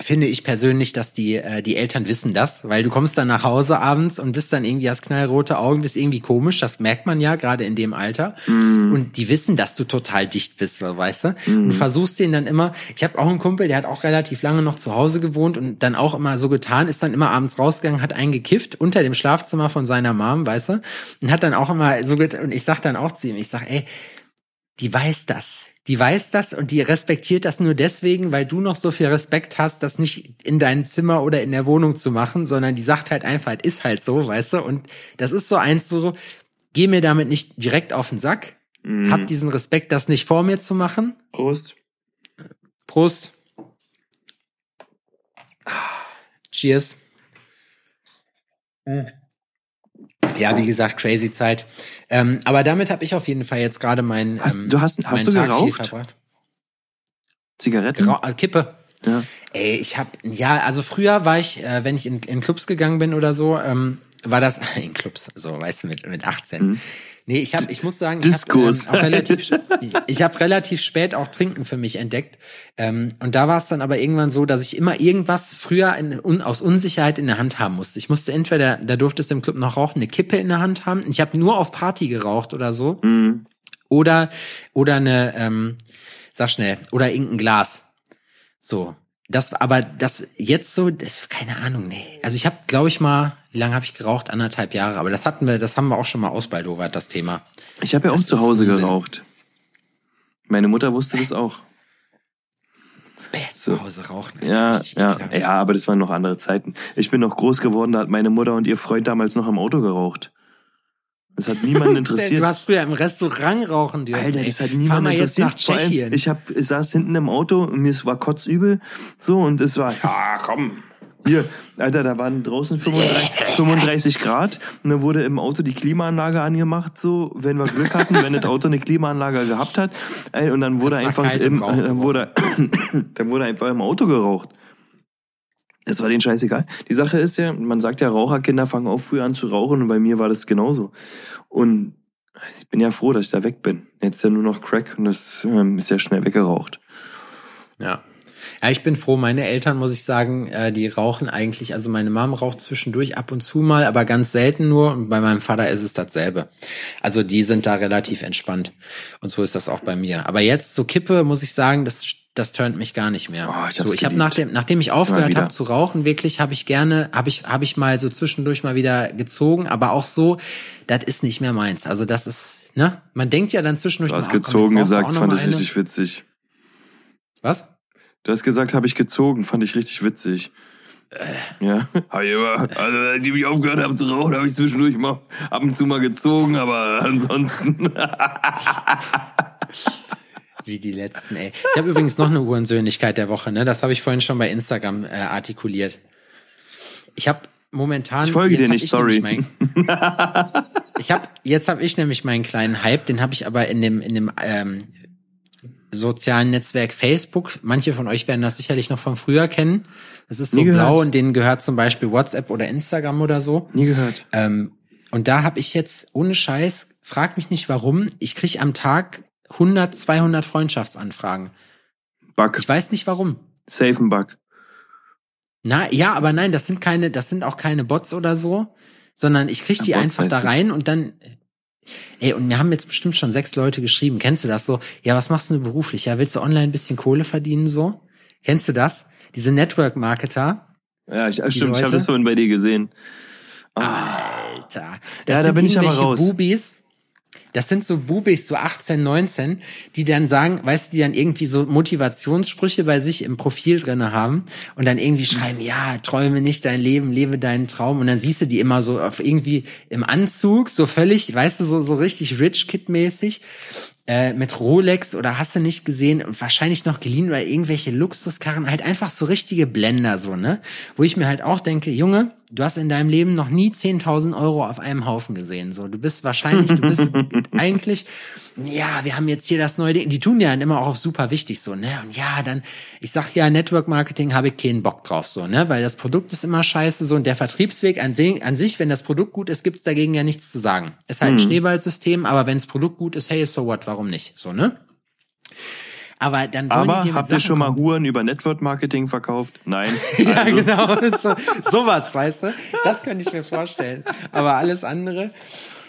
finde ich persönlich, dass die, äh, die Eltern wissen das, weil du kommst dann nach Hause abends und bist dann irgendwie, hast knallrote Augen, bist irgendwie komisch, das merkt man ja gerade in dem Alter. Und die wissen, dass du total dicht bist, weißt du? Und du versuchst den dann immer, ich habe auch einen Kumpel, der hat auch relativ lange noch zu Hause gewohnt und dann auch immer so getan, ist dann immer abends rausgegangen, hat einen gekifft unter dem Schlafzimmer von seiner Mom, weißt du? Und hat dann auch immer so getan, und ich sag dann auch zu ihm, ich sag, ey, die weiß das. Die weiß das und die respektiert das nur deswegen, weil du noch so viel Respekt hast, das nicht in deinem Zimmer oder in der Wohnung zu machen, sondern die sagt halt einfach, es ist halt so, weißt du? Und das ist so eins so, geh mir damit nicht direkt auf den Sack, hab diesen Respekt, das nicht vor mir zu machen. Prost. Prost. Cheers. Ja, wie gesagt, crazy Zeit. Ähm, aber damit habe ich auf jeden Fall jetzt gerade meinen ähm, du hast- hast du Tag geraucht? verbracht. Zigaretten? Grau äh, Kippe. Ja. Ey, ich hab ja, also früher war ich, äh, wenn ich in, in Clubs gegangen bin oder so, ähm, war das (laughs) in Clubs, so weißt du, mit mit 18. Nee, ich habe, ich muss sagen, ich habe ähm, relativ, ich, ich habe relativ spät auch Trinken für mich entdeckt. Ähm, und da war es dann aber irgendwann so, dass ich immer irgendwas früher in, un, aus Unsicherheit in der Hand haben musste. Ich musste entweder, da durftest du im Club noch rauchen, eine Kippe in der Hand haben. Ich habe nur auf Party geraucht oder so. Mhm. Oder oder eine, ähm, sag schnell, oder irgendein Glas. So. Das, aber das jetzt so, das, keine Ahnung, nee. Also ich habe, glaube ich mal, wie lange habe ich geraucht? Anderthalb Jahre. Aber das hatten wir, das haben wir auch schon mal ausbaldowert, das Thema. Ich habe ja auch Das zu ist Hause Unsinn. geraucht. Meine Mutter wusste das auch. Bäh, So. zu Hause rauchen. Alter, Ja, richtig ja, ja, aber das waren noch andere Zeiten. Ich bin noch groß geworden, da hat meine Mutter und ihr Freund damals noch am Auto geraucht. Das hat niemanden (laughs) interessiert. Du hast früher im Restaurant rauchen dürfen. Alter, das hat Fahr niemand mal jetzt interessiert. nach Tschechien. Ich, hab, ich saß hinten im Auto und mir war kotzübel. So, und es war, ja, komm. Hier, Alter, da waren draußen 35, 35 (laughs) Grad und dann wurde im Auto die Klimaanlage angemacht, so, wenn wir Glück hatten, wenn das Auto eine Klimaanlage gehabt hat. Und dann wurde einfach im, dann wurde, (coughs) dann wurde einfach im Auto geraucht. Es war denen scheißegal. Die Sache ist ja, man sagt ja, Raucherkinder fangen auch früh an zu rauchen und bei mir war das genauso. Und ich bin ja froh, dass ich da weg bin. Jetzt ja nur noch Crack und das ähm, ist ja schnell weggeraucht. Ja. Ja, ich bin froh. Meine Eltern, muss ich sagen, äh, die rauchen eigentlich, also meine Mom raucht zwischendurch ab und zu mal, aber ganz selten nur. Und bei meinem Vater ist es dasselbe. Also die sind da relativ entspannt. Und so ist das auch bei mir. Aber jetzt so Kippe, muss ich sagen, das, das turnt mich gar nicht mehr. Oh, ich so, ich habe nachdem, nachdem ich aufgehört habe zu rauchen, wirklich habe ich gerne, habe ich, habe ich mal so zwischendurch mal wieder gezogen, aber auch so, das ist nicht mehr meins. Also das ist, ne? Man denkt ja dann zwischendurch, Du hast mal, ach, komm, gezogen du gesagt, fand mal ich eine. richtig witzig. Was? Du hast gesagt, habe ich gezogen, fand ich richtig witzig. Ja, (laughs) hab ich immer, also als ich mich aufgehört habe zu rauchen, habe ich zwischendurch mal ab und zu mal gezogen, aber ansonsten. (laughs) Wie die letzten, ey. Ich habe übrigens noch eine Uhrensöhnlichkeit der Woche, ne? Das habe ich vorhin schon bei Instagram äh, artikuliert. Ich habe momentan. Ich folge dir nicht, ich sorry. Mein, (laughs) ich habe jetzt habe ich nämlich meinen kleinen Hype, den habe ich aber in dem in dem ähm, sozialen Netzwerk Facebook. Manche von euch werden das sicherlich noch von früher kennen. Das ist so blau und denen gehört zum Beispiel WhatsApp oder Instagram oder so. Nie gehört. Ähm, und da habe ich jetzt ohne Scheiß, frag mich nicht warum, ich krieg am Tag 100, 200 Freundschaftsanfragen. Bug. Ich weiß nicht warum. Safe ein Bug. Na, ja, aber nein, das sind keine, das sind auch keine Bots oder so, sondern ich krieg die Ja, Bot einfach da rein und dann, ey, und mir haben jetzt bestimmt schon sechs Leute geschrieben. Kennst du das so? Ja, was machst du denn beruflich? Ja, willst du online ein bisschen Kohle verdienen so? Kennst du das? Diese Network-Marketer? Ja, ich, stimmt, ich Leute? habe das vorhin bei dir gesehen. Alter. da sind bin ich aber raus. Bubis. Das sind so Bubis, so 18, 19, die dann sagen, weißt du, die dann irgendwie so Motivationssprüche bei sich im Profil drinne haben und dann irgendwie schreiben, ja, träume nicht dein Leben, lebe deinen Traum. Und dann siehst du die immer so auf irgendwie im Anzug, so völlig, weißt du, so, so richtig Rich Kid-mäßig, äh, mit Rolex oder hast du nicht gesehen wahrscheinlich noch geliehen oder irgendwelche Luxuskarren, halt einfach so richtige Blender, so, ne? Wo ich mir halt auch denke, Junge, du hast in deinem Leben noch nie 10.000 Euro auf einem Haufen gesehen, so. Du bist wahrscheinlich, du bist (laughs) eigentlich, ja, wir haben jetzt hier das neue Ding. Die tun ja dann immer auch super wichtig, so, ne? Und ja, dann, ich sag ja, Network Marketing habe ich keinen Bock drauf, so, ne? Weil das Produkt ist immer scheiße, so. Und der Vertriebsweg an, an sich, wenn das Produkt gut ist, gibt's dagegen ja nichts zu sagen. Ist halt ein Schneeballsystem, aber wenn das Produkt gut ist, hey, so what, warum nicht? So, ne? Aber dann wollen die Aber dir mit habt ihr schon mal kommen. Huren über Network Marketing verkauft? Nein. (laughs) Ja, Also, genau. So, sowas, weißt du? Das könnte ich mir vorstellen. Aber alles andere.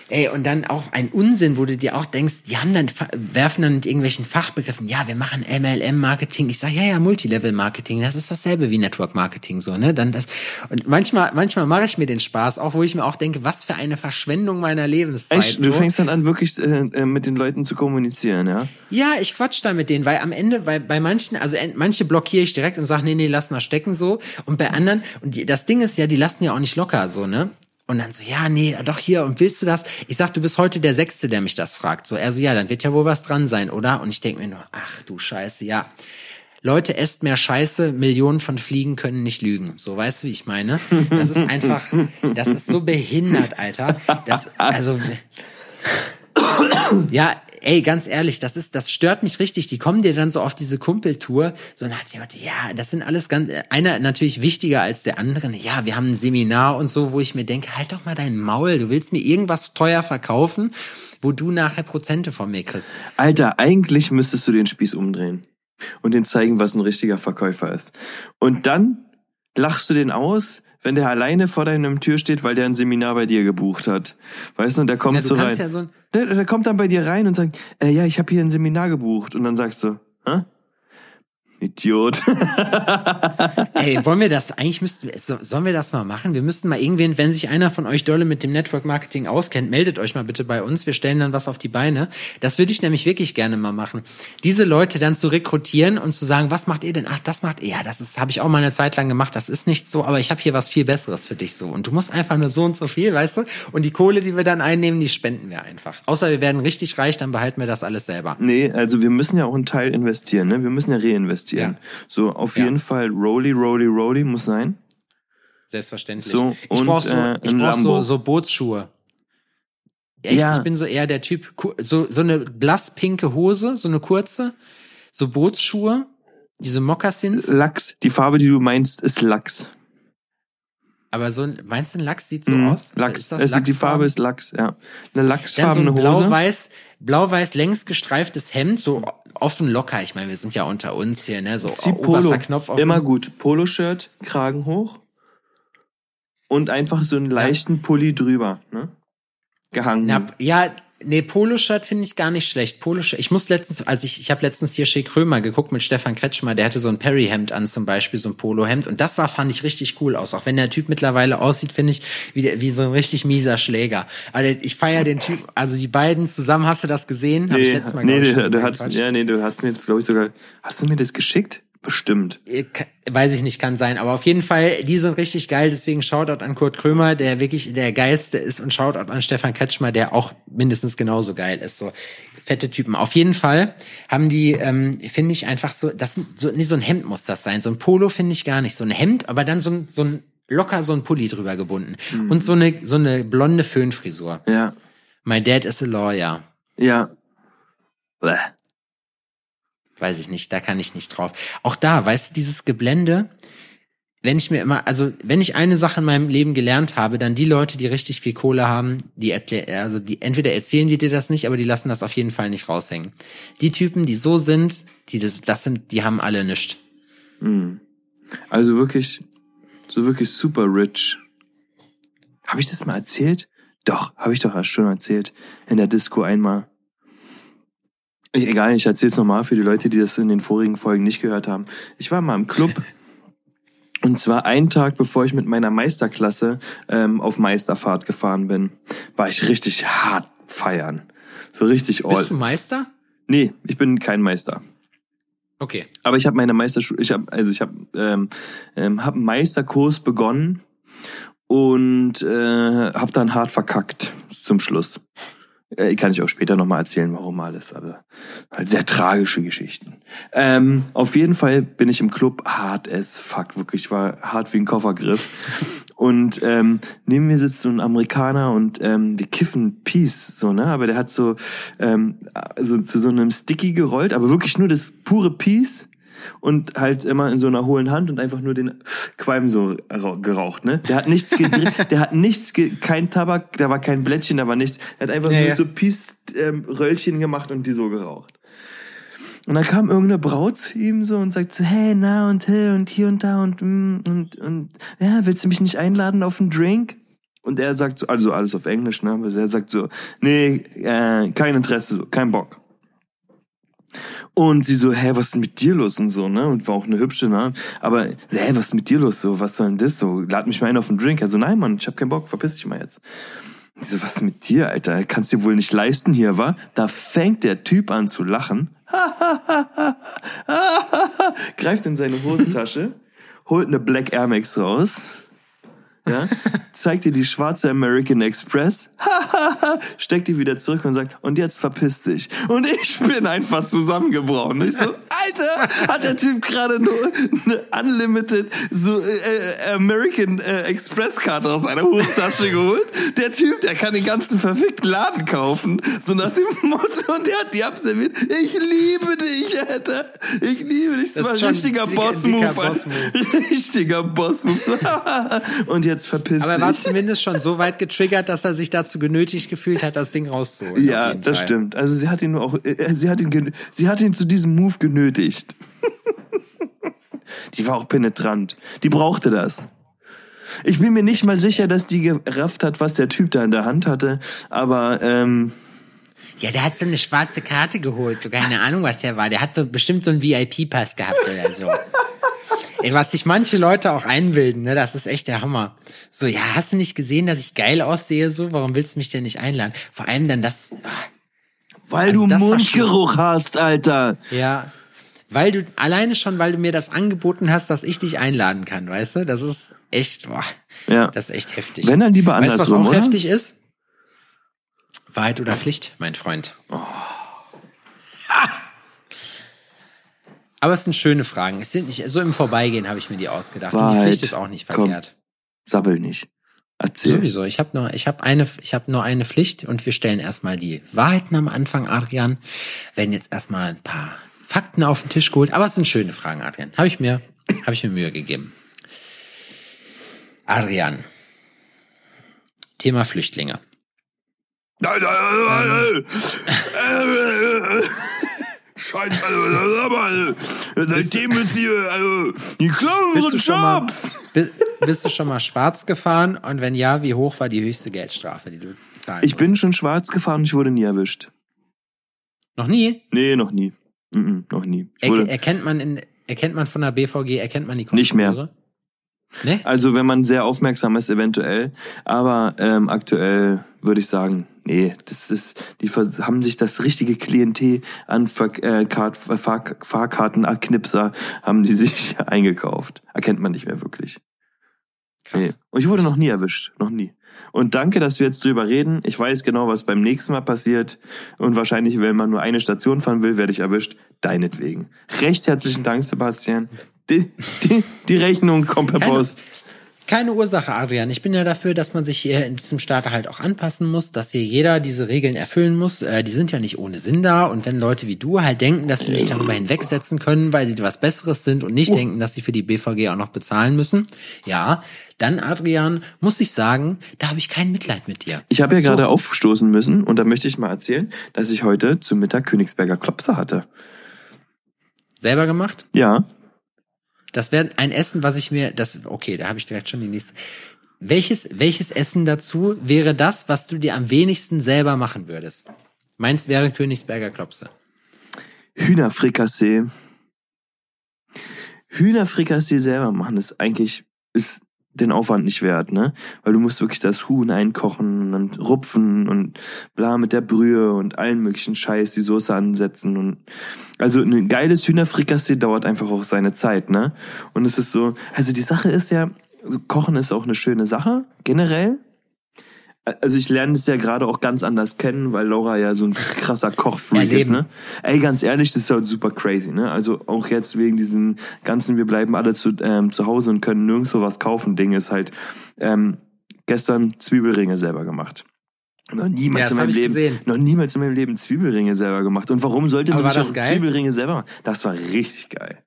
Ey, und dann auch ein Unsinn, wo du dir auch denkst, die haben dann, werfen dann mit irgendwelchen Fachbegriffen, ja, wir machen MLM-Marketing. Ich sage, ja, ja, Multilevel-Marketing, das ist dasselbe wie Network-Marketing, so, ne? Dann das, und manchmal, manchmal mache ich mir den Spaß, auch wo ich mir auch denke, was für eine Verschwendung meiner Lebenszeit. Echt, du so. fängst dann an, wirklich äh, äh, mit den Leuten zu kommunizieren, ja? Ja, ich quatsch da mit denen, weil am Ende, weil bei manchen, also manche blockiere ich direkt und sage, nee, nee, lass mal stecken so. Und bei anderen, und die, das Ding ist ja, die lassen ja auch nicht locker so, ne? Und dann so, ja, nee, doch hier, und willst du das? Ich sag, du bist heute der Sechste, der mich das fragt. So, er so, ja, dann wird ja wohl was dran sein, oder? Und ich denk mir nur, ach du Scheiße, ja. Leute, esst mehr Scheiße, Millionen von Fliegen können nicht lügen. So, weißt du, wie ich meine? Das ist einfach, das ist so behindert, Alter. Das, also, ja, ey, ganz ehrlich, das ist, das stört mich richtig. Die kommen dir dann so auf diese Kumpeltour, so nach dem Motto, ja, das sind alles ganz, einer natürlich wichtiger als der andere. Ja, wir haben ein Seminar und so, wo ich mir denke, halt doch mal dein Maul, du willst mir irgendwas teuer verkaufen, wo du nachher Prozente von mir kriegst. Alter, eigentlich müsstest du den Spieß umdrehen und den zeigen, was ein richtiger Verkäufer ist. Und dann lachst du den aus, wenn der alleine vor deinem Tür steht, weil der ein Seminar bei dir gebucht hat. Weißt du, und der kommt Ja, so rein. ja so der, der kommt dann bei dir rein und sagt, äh, ja, ich habe hier ein Seminar gebucht. Und dann sagst du, hä? Idiot. (laughs) Ey, wollen wir das, eigentlich müssten so, sollen wir das mal machen? Wir müssten mal irgendwen, wenn sich einer von euch dolle mit dem Network Marketing auskennt, meldet euch mal bitte bei uns. Wir stellen dann was auf die Beine. Das würde ich nämlich wirklich gerne mal machen. Diese Leute dann zu rekrutieren und zu sagen, was macht ihr denn? Ach, das macht ihr. Ja, das ist, habe ich auch mal eine Zeit lang gemacht. Das ist nicht so, aber ich habe hier was viel Besseres für dich so. Und du musst einfach nur so und so viel, weißt du? Und die Kohle, die wir dann einnehmen, die spenden wir einfach. Außer wir werden richtig reich, dann behalten wir das alles selber. Nee, also wir müssen ja auch einen Teil investieren, ne? Wir müssen ja reinvestieren. Ja. So, auf Ja. jeden Fall Rolly, Rolly, Rolly muss sein. Selbstverständlich. So, ich und, brauch so, äh, ich brauch so, so Bootsschuhe. Echt, Ja. ich bin so eher der Typ, so, so eine blasspinke Hose, so eine kurze, so Bootsschuhe, diese Mokassins, Lachs. Die Farbe, die du meinst, ist Lachs. aber so ein, meinst du, ein Lachs sieht so Mhm. aus? Lachs. Ist das es sieht, die Lachsfarben? Farbe ist Lachs, ja. Eine Dann so lachsfarbene ein Hose. blau-weiß, blau-weiß längs gestreiftes Hemd, so offen locker. Ich meine, wir sind ja unter uns hier, ne, so Zieh oberster. Knopf offen. Immer gut. Poloshirt, Kragen hoch. Und einfach so einen leichten Pulli drüber, ne? Gehangen. Na, ja, nee, Poloshirt finde ich gar nicht schlecht. Poloshirt, ich muss letztens, also ich, ich habe letztens hier Shea Krömer geguckt mit Stefan Kretschmer, der hatte so ein Perry-Hemd an zum Beispiel, so ein Polohemd und das sah, fand ich richtig cool aus. Auch wenn der Typ mittlerweile aussieht, finde ich, wie, wie so ein richtig mieser Schläger. Also ich feiere den Typ, also die beiden zusammen, hast du das gesehen? Hab ich nee, letztes Mal, nee, ich, du, du hast, ja, nee, du hast mir glaube ich, sogar, hast du mir das geschickt? Bestimmt. Äh, Weiß ich nicht, kann sein. Aber auf jeden Fall, die sind richtig geil. Deswegen Shoutout an Kurt Krömer, der wirklich der geilste ist. Und Shoutout an Stefan Kretschmer, der auch mindestens genauso geil ist. So fette Typen. Auf jeden Fall haben die, ähm, finde ich einfach so, das so, nee, so ein Hemd muss das sein. So ein Polo finde ich gar nicht. So ein Hemd, aber dann so ein, so ein locker so ein Pulli drüber gebunden. Und so eine, so eine blonde Föhnfrisur. Ja. My dad is a lawyer. Ja. Bäh. Weiß ich nicht, da kann ich nicht drauf. Auch da, weißt du, dieses Geblende, wenn ich mir immer, also wenn ich eine Sache in meinem Leben gelernt habe, dann die Leute, die richtig viel Kohle haben, die also die entweder erzählen die dir das nicht, aber die lassen das auf jeden Fall nicht raushängen. Die Typen, die so sind, die das, das sind, die haben alle nichts. Also wirklich, so wirklich super rich. Habe ich das mal erzählt? Doch, habe ich doch schon erzählt. In der Disco einmal. Ich- Egal, ich erzähle es nochmal für die Leute, die das in den vorigen Folgen nicht gehört haben. Ich war mal im Club. (laughs) Und zwar einen Tag, bevor ich mit meiner Meisterklasse ähm, auf Meisterfahrt gefahren bin, war ich richtig hart feiern. So richtig all. Bist du Meister? Nee, ich bin kein Meister. Okay. Aber ich habe meine Meisterschule, ich habe also ich habe ähm, ähm, hab einen Meisterkurs begonnen und äh, habe dann hart verkackt zum Schluss. Äh, kann ich auch später nochmal erzählen, warum alles, aber halt sehr tragische Geschichten. Ähm, auf jeden Fall bin ich im Club hart as fuck, wirklich, ich war hart wie ein Koffergriff. Und ähm, neben mir sitzt so ein Amerikaner und ähm, wir kiffen Peace, so, ne? Aber der hat so, ähm, so zu so einem Sticky gerollt, aber wirklich nur das pure Peace und halt immer in so einer hohlen Hand und einfach nur den Qualm so rau- geraucht, ne? Der hat nichts gedreht, (laughs) der hat nichts, kein Tabak, da war kein Blättchen, da war nichts. Er hat einfach Ja, nur ja. so Peace-Röllchen gemacht und die so geraucht. Und dann kam irgendeine Braut zu ihm so und sagt so, hey, na und hey und hier und da und mm, und und ja, willst du mich nicht einladen auf einen Drink? Und er sagt so, also alles auf Englisch, ne? Er sagt so, nee, äh, kein Interesse, so, kein Bock. Und sie so, hä, was ist mit dir los und so, ne? Und war auch eine hübsche, ne? Aber, hä, was ist mit dir los so? Was soll denn das so? Lad mich mal ein auf einen Drink. Also, nein, Mann, ich hab keinen Bock, verpiss dich mal jetzt. Ich so, was ist mit dir, Alter? Kannst dir wohl nicht leisten hier, wa? Da fängt der Typ an zu lachen. (laughs) Greift in seine Hosentasche, holt eine Black Air Max raus. Ja, (laughs) zeigt dir die schwarze American Express, (laughs) steckt die wieder zurück und sagt, und jetzt verpiss dich. Und ich bin einfach zusammengebrochen. Ich so, Alter, hat der Typ gerade nur eine Unlimited so äh, äh, American äh, Express Karte aus seiner Hosentasche geholt. Der Typ, der kann den ganzen verfickten Laden kaufen. So nach dem Motto, und der hat die abserviert. Ich liebe dich, Alter. Ich liebe dich. Das, Das war ein (laughs) richtiger Boss-Move. Boss-Move. Richtiger Boss-Move. Und jetzt verpiss Aber er war zumindest schon so weit getriggert, dass er sich dazu genötigt gefühlt hat, das Ding rauszuholen. Ja, das Fall. stimmt. Also sie hat ihn nur auch, äh, sie hat ihn, sie hat ihn zu diesem Move genötigt. (laughs) die war auch penetrant. Die brauchte das. Ich bin mir nicht mal sicher, dass die gerafft hat, was der Typ da in der Hand hatte, aber ähm, Ja, der hat so eine schwarze Karte geholt, so keine Ahnung, was der war. Der hat so bestimmt so einen VIP-Pass gehabt oder so. Ey, was sich manche Leute auch einbilden, ne, das ist echt der Hammer. So, ja, hast du nicht gesehen, dass ich geil aussehe, so? Warum willst du mich denn nicht einladen? Vor allem dann das, ah, Weil Also du das Mundgeruch hast, Alter. ja. Weil du, alleine schon, weil du mir das angeboten hast, dass ich dich einladen kann, weißt du? Das ist echt, boah, Ja. das ist echt heftig. Wenn dann lieber Weißt du, was andersrum, auch oder? heftig ist? Wahrheit oder Pflicht, mein Freund. (laughs) Aber es sind schöne Fragen. Es sind nicht, so im Vorbeigehen habe ich mir die ausgedacht. Und die. Pflicht ist auch nicht Komm. verkehrt. Sabbel nicht. Erzähl. Sowieso. Ich habe nur, ich habe eine, ich habe nur eine Pflicht und wir stellen erstmal die Wahrheiten am Anfang, Adrian. Werden jetzt erstmal ein paar Fakten auf den Tisch geholt. Aber es sind schöne Fragen, Adrian. Habe ich mir, habe ich mir Mühe gegeben. Adrian. Thema Flüchtlinge. Nein, nein, nein, nein. (laughs) Scheiße, also, aber, seitdem ist hier, also, die klauen unseren mal, Jobs. bi- bist du schon mal schwarz gefahren? Und wenn ja, wie hoch war die höchste Geldstrafe, die du zahlen Ich bin musstest? schon schwarz gefahren und ich wurde nie erwischt. noch nie. Nee, noch nie. Mhm, noch nie. Er, erkennt man in, erkennt man von der BVG, erkennt man die Nicht mehr. Kontrolleure? Ne? also wenn man sehr aufmerksam ist, eventuell. Aber ähm, aktuell würde ich sagen, nee, das ist, die haben sich das richtige Klientel an Ver äh, Kart Fahr Fahrkartenknipser haben die (laughs) sich eingekauft. Erkennt man nicht mehr wirklich. Krass. Nee. Und ich wurde noch nie erwischt. Noch nie. Und danke, dass wir jetzt drüber reden. Ich weiß genau, was beim nächsten Mal passiert. Und wahrscheinlich, wenn man nur eine Station fahren will, werde ich erwischt. Deinetwegen. Recht herzlichen Dank, Sebastian. Die, die, die Rechnung kommt per Post. Keine Ursache, Adrian. Ich bin ja dafür, dass man sich hier in diesem Staat halt auch anpassen muss, dass hier jeder diese Regeln erfüllen muss. Äh, die sind ja nicht ohne Sinn da. Und wenn Leute wie du halt denken, dass sie sich darüber hinwegsetzen können, weil sie was Besseres sind und nicht denken, dass sie für die BVG auch noch bezahlen müssen, ja, dann, Adrian, muss ich sagen, da habe ich kein Mitleid mit dir. Ich habe ja So. gerade aufstoßen müssen und da möchte ich mal erzählen, dass ich heute zum Mittag Königsberger Klopse hatte. Selber gemacht? Ja, Das wäre ein Essen, was ich mir, das, okay, da habe ich direkt schon die nächste. Welches, welches Essen dazu wäre das, was du dir am wenigsten selber machen würdest? Meins wäre Königsberger Klopse. Hühnerfrikassee. Hühnerfrikassee selber machen ist eigentlich ist den Aufwand nicht wert, ne? Weil du musst wirklich das Huhn einkochen und dann rupfen und bla mit der Brühe und allen möglichen Scheiß die Soße ansetzen und also ein geiles Hühnerfrikassee dauert einfach auch seine Zeit, ne? Und es ist so, also die Sache ist ja, Kochen ist auch eine schöne Sache generell. Also ich lerne es ja gerade auch ganz anders kennen, weil Laura ja so ein krasser Kochfreak ist, ne? Ey, ganz ehrlich, das ist halt super crazy, ne? Also auch jetzt wegen diesen ganzen, wir bleiben alle zu, ähm, zu Hause und können nirgendwo was kaufen, Ding ist halt ähm, gestern Zwiebelringe selber gemacht. Noch Ja, niemals das in meinem Leben, gesehen. noch niemals in meinem Leben Zwiebelringe selber gemacht. Und warum sollte man sich das auch geil? Zwiebelringe selber machen? Das war richtig geil.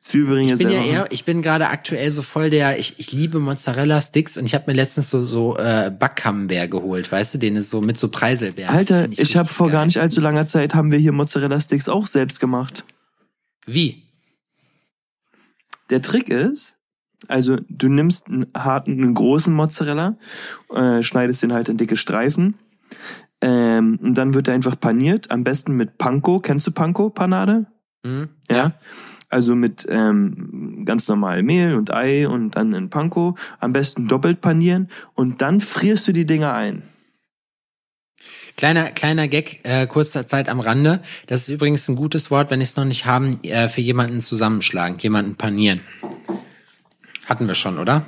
Zwiebelringe Ich bin ja eher, ich bin gerade aktuell so voll der, ich, ich liebe Mozzarella Sticks und ich habe mir letztens so so äh, Backcamembert geholt, weißt du, den ist so mit so Preiselbeeren. Alter, find ich, habe vor gar nicht allzu langer Zeit haben wir hier Mozzarella Sticks auch selbst gemacht. Wie? Der Trick ist, also du nimmst einen harten, einen großen Mozzarella, äh, schneidest den halt in dicke Streifen, ähm, und dann wird er einfach paniert, am besten mit Panko. Kennst du Panko, Panade? Hm? Ja. Also mit ähm, ganz normal Mehl und Ei und dann in Panko. Am besten doppelt panieren und dann frierst du die Dinger ein. Kleiner, kleiner Gag, äh, kurzer Zeit am Rande. Das ist übrigens ein gutes Wort, wenn ich es noch nicht haben, äh, für jemanden zusammenschlagen, jemanden panieren. Hatten wir schon, oder?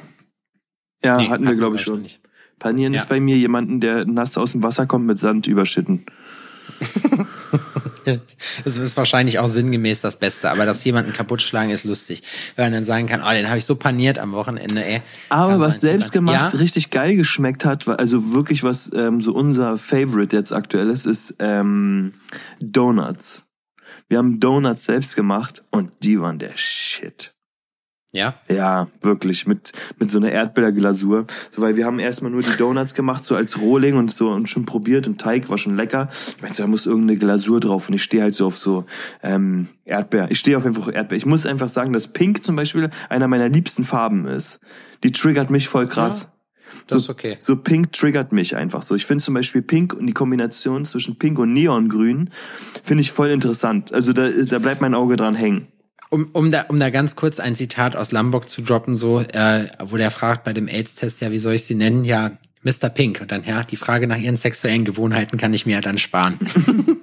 Ja, Nee, hatten wir, glaube ich, schon. nicht. Panieren Ja. ist bei mir jemanden, der nass aus dem Wasser kommt, mit Sand überschütten. (laughs) Das ist wahrscheinlich auch sinngemäß das Beste, aber dass jemanden kaputt schlagen ist lustig. Wenn man dann sagen kann, oh, den habe ich so paniert am Wochenende, ey. Aber Kannst du was einen selbst Tipp- gemacht Ja? richtig geil geschmeckt hat, also wirklich was ähm, so unser Favorite jetzt aktuell ist, ist ähm, Donuts. Wir haben Donuts selbst gemacht und die waren der Shit. Ja? Ja, wirklich mit mit so einer Erdbeerglasur, so weil wir haben erstmal nur die Donuts gemacht so als Rohling und so und schon probiert und Teig war schon lecker. Ich meinte, da muss irgendeine Glasur drauf und ich stehe halt so auf so ähm, Erdbeer. Ich stehe auf einfach Erdbeer. Ich muss einfach sagen, dass Pink zum Beispiel einer meiner liebsten Farben ist. Die triggert mich voll krass. Das so, ist okay. So Pink triggert mich einfach so. Ich finde zum Beispiel Pink und die Kombination zwischen Pink und Neongrün finde ich voll interessant. Also da, da bleibt mein Auge dran hängen. Um, um, da, um da ganz kurz ein Zitat aus Lombok zu droppen, so, äh, wo der fragt bei dem AIDS-Test, ja, wie soll ich sie nennen? Ja, Mr. Pink. Und dann, ja, die Frage nach ihren sexuellen Gewohnheiten kann ich mir ja dann sparen. (laughs)